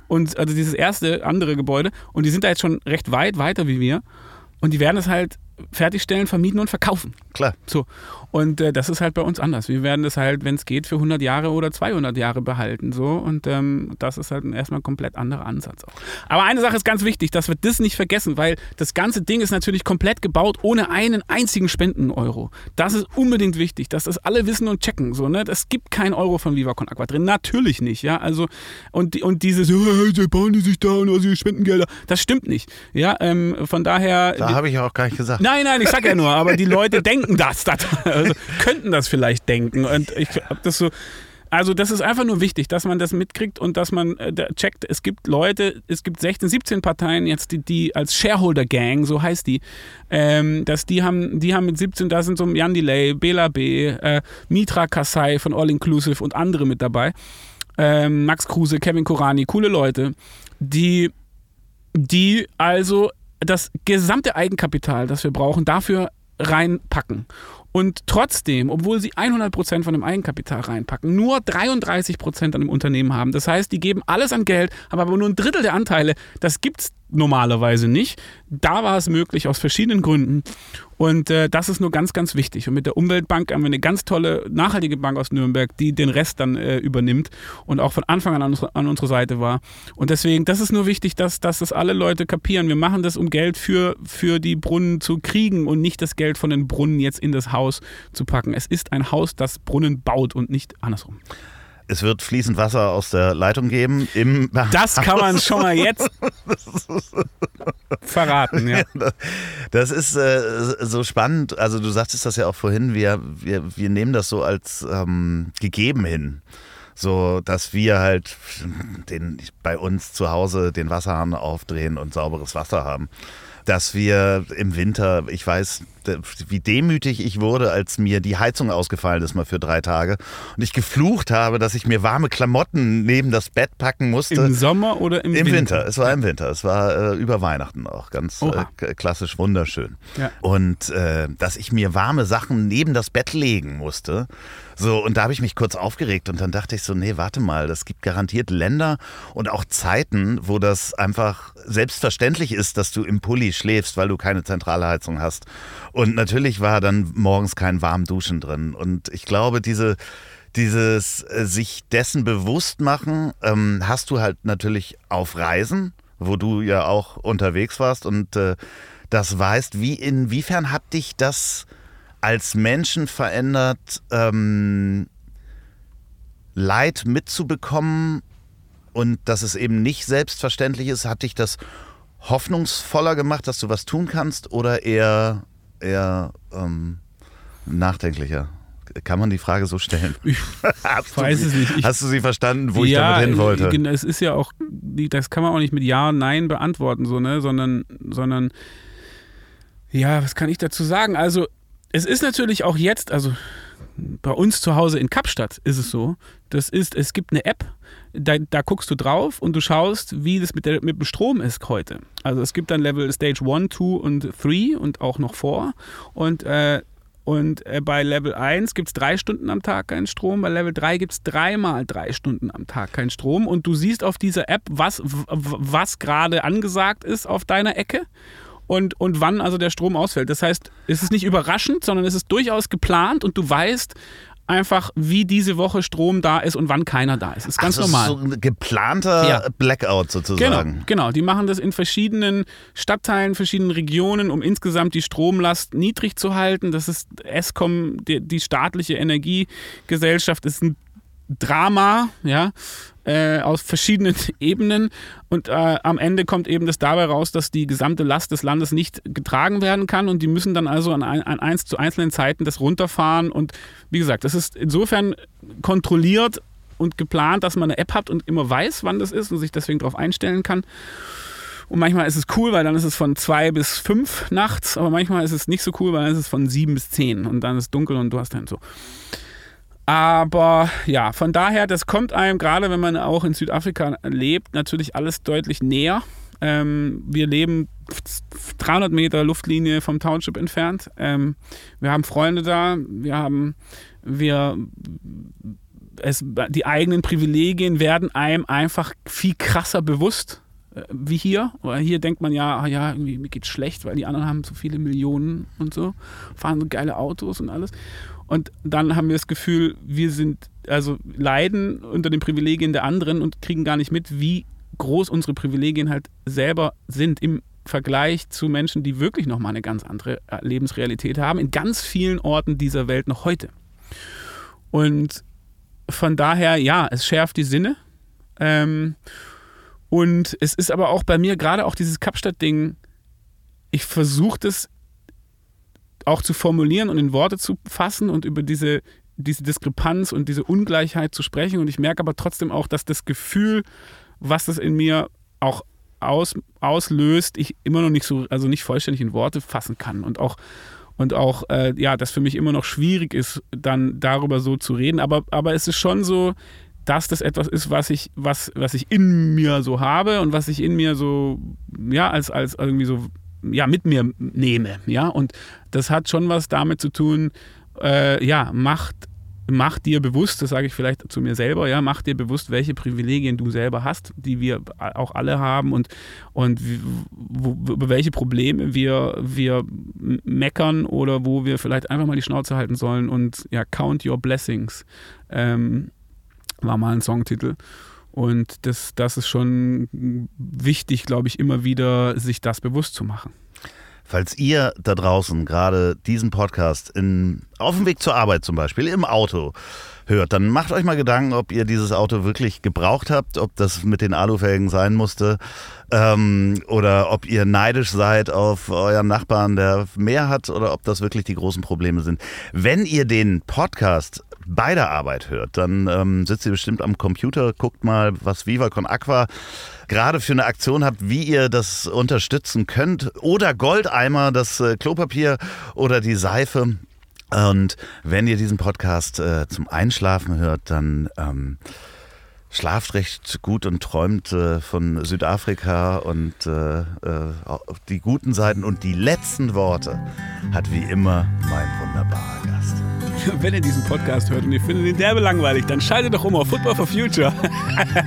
und also dieses erste andere Gebäude und die sind da jetzt schon recht weit weiter wie wir und die werden es halt fertigstellen, vermieten und verkaufen. Klar. So. Und äh, das ist halt bei uns anders. Wir werden das halt, wenn es geht, für 100 Jahre oder 200 Jahre behalten. So. Und ähm, das ist halt erstmal ein komplett anderer Ansatz auch. Aber eine Sache ist ganz wichtig, dass wir das nicht vergessen, weil das ganze Ding ist natürlich komplett gebaut ohne einen einzigen Spenden-Euro. Das ist unbedingt wichtig, dass das alle wissen und checken. So, ne? Es gibt kein Euro von Viva Con Aqua drin. Natürlich nicht. Ja? Also, und, und dieses, oh, sie bauen die sich da und also Spendengelder, das stimmt nicht. Ja? Ähm, von daher. Da habe ich auch gar nicht gesagt. Nein, nein, ich sag ja nur, aber die Leute denken das. das also, könnten das vielleicht denken. Und ich habe das so. Also das ist einfach nur wichtig, dass man das mitkriegt und dass man äh, checkt, es gibt Leute, es gibt 16, 17 Parteien jetzt, die, die als Shareholder Gang, so heißt die, ähm, dass die haben, die haben mit 17, da sind so Jan Delay, Bela B, äh, Mitra Kasai von All Inclusive und andere mit dabei, ähm, Max Kruse, Kevin Korani, coole Leute, die, die also das gesamte Eigenkapital, das wir brauchen, dafür reinpacken. Und trotzdem, obwohl sie 100% von dem Eigenkapital reinpacken, nur 33% an dem Unternehmen haben. Das heißt, die geben alles an Geld, haben aber nur ein Drittel der Anteile. Das gibt es normalerweise nicht. Da war es möglich aus verschiedenen Gründen. Und äh, das ist nur ganz, ganz wichtig. Und mit der Umweltbank haben wir eine ganz tolle, nachhaltige Bank aus Nürnberg, die den Rest dann äh, übernimmt und auch von Anfang an an, unsere, an unserer Seite war. Und deswegen, das ist nur wichtig, dass, dass das alle Leute kapieren. Wir machen das, um Geld für, für die Brunnen zu kriegen und nicht das Geld von den Brunnen jetzt in das Haus zu packen. Es ist ein Haus, das Brunnen baut und nicht andersrum. Es wird fließend Wasser aus der Leitung geben. Im das kann man schon mal jetzt verraten. Ja. Das ist äh, so spannend. Also du sagtest das ja auch vorhin. Wir, wir, wir nehmen das so als ähm, gegeben hin. So, dass wir halt den, bei uns zu Hause den Wasserhahn aufdrehen und sauberes Wasser haben. Dass wir im Winter, ich weiß, wie demütig ich wurde, als mir die Heizung ausgefallen ist mal für drei Tage und ich geflucht habe, dass ich mir warme Klamotten neben das Bett packen musste. Im Sommer oder im, Im Winter? Winter. Es war im Winter. Es war äh, über Weihnachten auch ganz äh, klassisch wunderschön. Ja. Und äh, dass ich mir warme Sachen neben das Bett legen musste. So, und da habe ich mich kurz aufgeregt und dann dachte ich so, nee, warte mal, das gibt garantiert Länder und auch Zeiten, wo das einfach selbstverständlich ist, dass du im Pulli schläfst, weil du keine zentrale Heizung hast. Und natürlich war dann morgens kein warm Duschen drin. Und ich glaube, diese, dieses äh, sich dessen bewusst machen, ähm, hast du halt natürlich auf Reisen, wo du ja auch unterwegs warst und äh, das weißt. Wie inwiefern hat dich das als Menschen verändert, ähm, Leid mitzubekommen und dass es eben nicht selbstverständlich ist? Hat dich das hoffnungsvoller gemacht, dass du was tun kannst oder eher, eher ähm, nachdenklicher? Kann man die Frage so stellen? Ich weiß sie, es nicht. Ich, hast du sie verstanden, wo ja, ich damit hin wollte? Es ist ja auch, das kann man auch nicht mit Ja, Nein beantworten, so, ne? sondern, sondern, ja, was kann ich dazu sagen? Also, es ist natürlich auch jetzt, also bei uns zu Hause in Kapstadt ist es so, das ist, es gibt eine App, da, da guckst du drauf und du schaust, wie das mit, der, mit dem Strom ist heute. Also es gibt dann Level Stage 1, 2 und 3 und auch noch 4 und äh, und äh, bei Level 1 gibt es drei Stunden am Tag keinen Strom, bei Level 3 gibt es dreimal drei Stunden am Tag keinen Strom. Und du siehst auf dieser App, was, was gerade angesagt ist auf deiner Ecke und, und wann also der Strom ausfällt. Das heißt, es ist nicht überraschend, sondern es ist durchaus geplant und du weißt, einfach, wie diese Woche Strom da ist und wann keiner da ist. Das ist ganz also normal. So ein geplanter Ja. Blackout sozusagen. Genau, genau. Die machen das in verschiedenen Stadtteilen, verschiedenen Regionen, um insgesamt die Stromlast niedrig zu halten. Das ist ESCOM, die, die staatliche Energiegesellschaft, ist ein Drama, ja, äh, aus verschiedenen Ebenen. Und äh, am Ende kommt eben das dabei raus, dass die gesamte Last des Landes nicht getragen werden kann. Und die müssen dann also an, ein, an eins zu einzelnen Zeiten das runterfahren. Und wie gesagt, das ist insofern kontrolliert und geplant, dass man eine App hat und immer weiß, wann das ist und sich deswegen darauf einstellen kann. Und manchmal ist es cool, weil dann ist es von zwei bis fünf nachts, aber manchmal ist es nicht so cool, weil dann ist es von sieben bis zehn und dann ist es dunkel und du hast dann so. Aber ja, von daher, das kommt einem, gerade wenn man auch in Südafrika lebt, natürlich alles deutlich näher. Ähm, wir leben 300 Meter Luftlinie vom Township entfernt. Ähm, wir haben Freunde da. Wir haben, wir, es, die eigenen Privilegien werden einem einfach viel krasser bewusst äh, wie hier. Weil hier denkt man ja, ah ja, irgendwie, mir geht's schlecht, weil die anderen haben so viele Millionen und so, fahren so geile Autos und alles. Und dann haben wir das Gefühl, wir sind, also leiden unter den Privilegien der anderen und kriegen gar nicht mit, wie groß unsere Privilegien halt selber sind im Vergleich zu Menschen, die wirklich nochmal eine ganz andere äh, Lebensrealität haben, in ganz vielen Orten dieser Welt noch heute. Und von daher, ja, es schärft die Sinne. Ähm, und es ist aber auch bei mir gerade auch dieses Kapstadt-Ding, ich versuche das auch zu formulieren und in Worte zu fassen und über diese, diese Diskrepanz und diese Ungleichheit zu sprechen. Und ich merke aber trotzdem auch, dass das Gefühl, was das in mir auch aus, auslöst, ich immer noch nicht so, also nicht vollständig in Worte fassen kann. Und auch, und auch, äh, ja, das für mich immer noch schwierig ist, dann darüber so zu reden. Aber, aber es ist schon so, dass das etwas ist, was ich, was, was ich in mir so habe und was ich in mir so, ja, als, als irgendwie so ja, mit mir nehme. Ja? Und das hat schon was damit zu tun, äh, ja, macht, mach dir bewusst, das sage ich vielleicht zu mir selber, ja, mach dir bewusst, welche Privilegien du selber hast, die wir auch alle haben und, und über welche Probleme wir, wir meckern oder wo wir vielleicht einfach mal die Schnauze halten sollen und ja, count your blessings ähm, war mal ein Songtitel. Und das, das ist schon wichtig, glaube ich, immer wieder sich das bewusst zu machen. Falls ihr da draußen gerade diesen Podcast in, auf dem Weg zur Arbeit zum Beispiel, im Auto hört, dann macht euch mal Gedanken, ob ihr dieses Auto wirklich gebraucht habt, ob das mit den Alufelgen sein musste ähm, oder ob ihr neidisch seid auf euren Nachbarn, der mehr hat oder ob das wirklich die großen Probleme sind. Wenn ihr den Podcast bei der Arbeit hört, dann ähm, sitzt ihr bestimmt am Computer, guckt mal, was Viva Con Aqua gerade für eine Aktion habt, wie ihr das unterstützen könnt. Oder Goldeimer, das äh, Klopapier oder die Seife. Und wenn ihr diesen Podcast äh, zum Einschlafen hört, dann ähm, schlaft recht gut und träumt äh, von Südafrika und äh, äh, die guten Seiten und die letzten Worte hat wie immer mein wunderbarer Gast. Wenn ihr diesen Podcast hört und ihr findet ihn derbe langweilig, dann schaltet doch um auf Football for Future.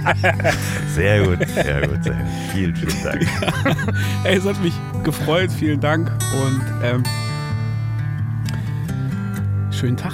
sehr gut, sehr gut, sehr gut. Vielen, vielen Dank. Ey, es hat mich gefreut, vielen Dank und ähm, schönen Tag.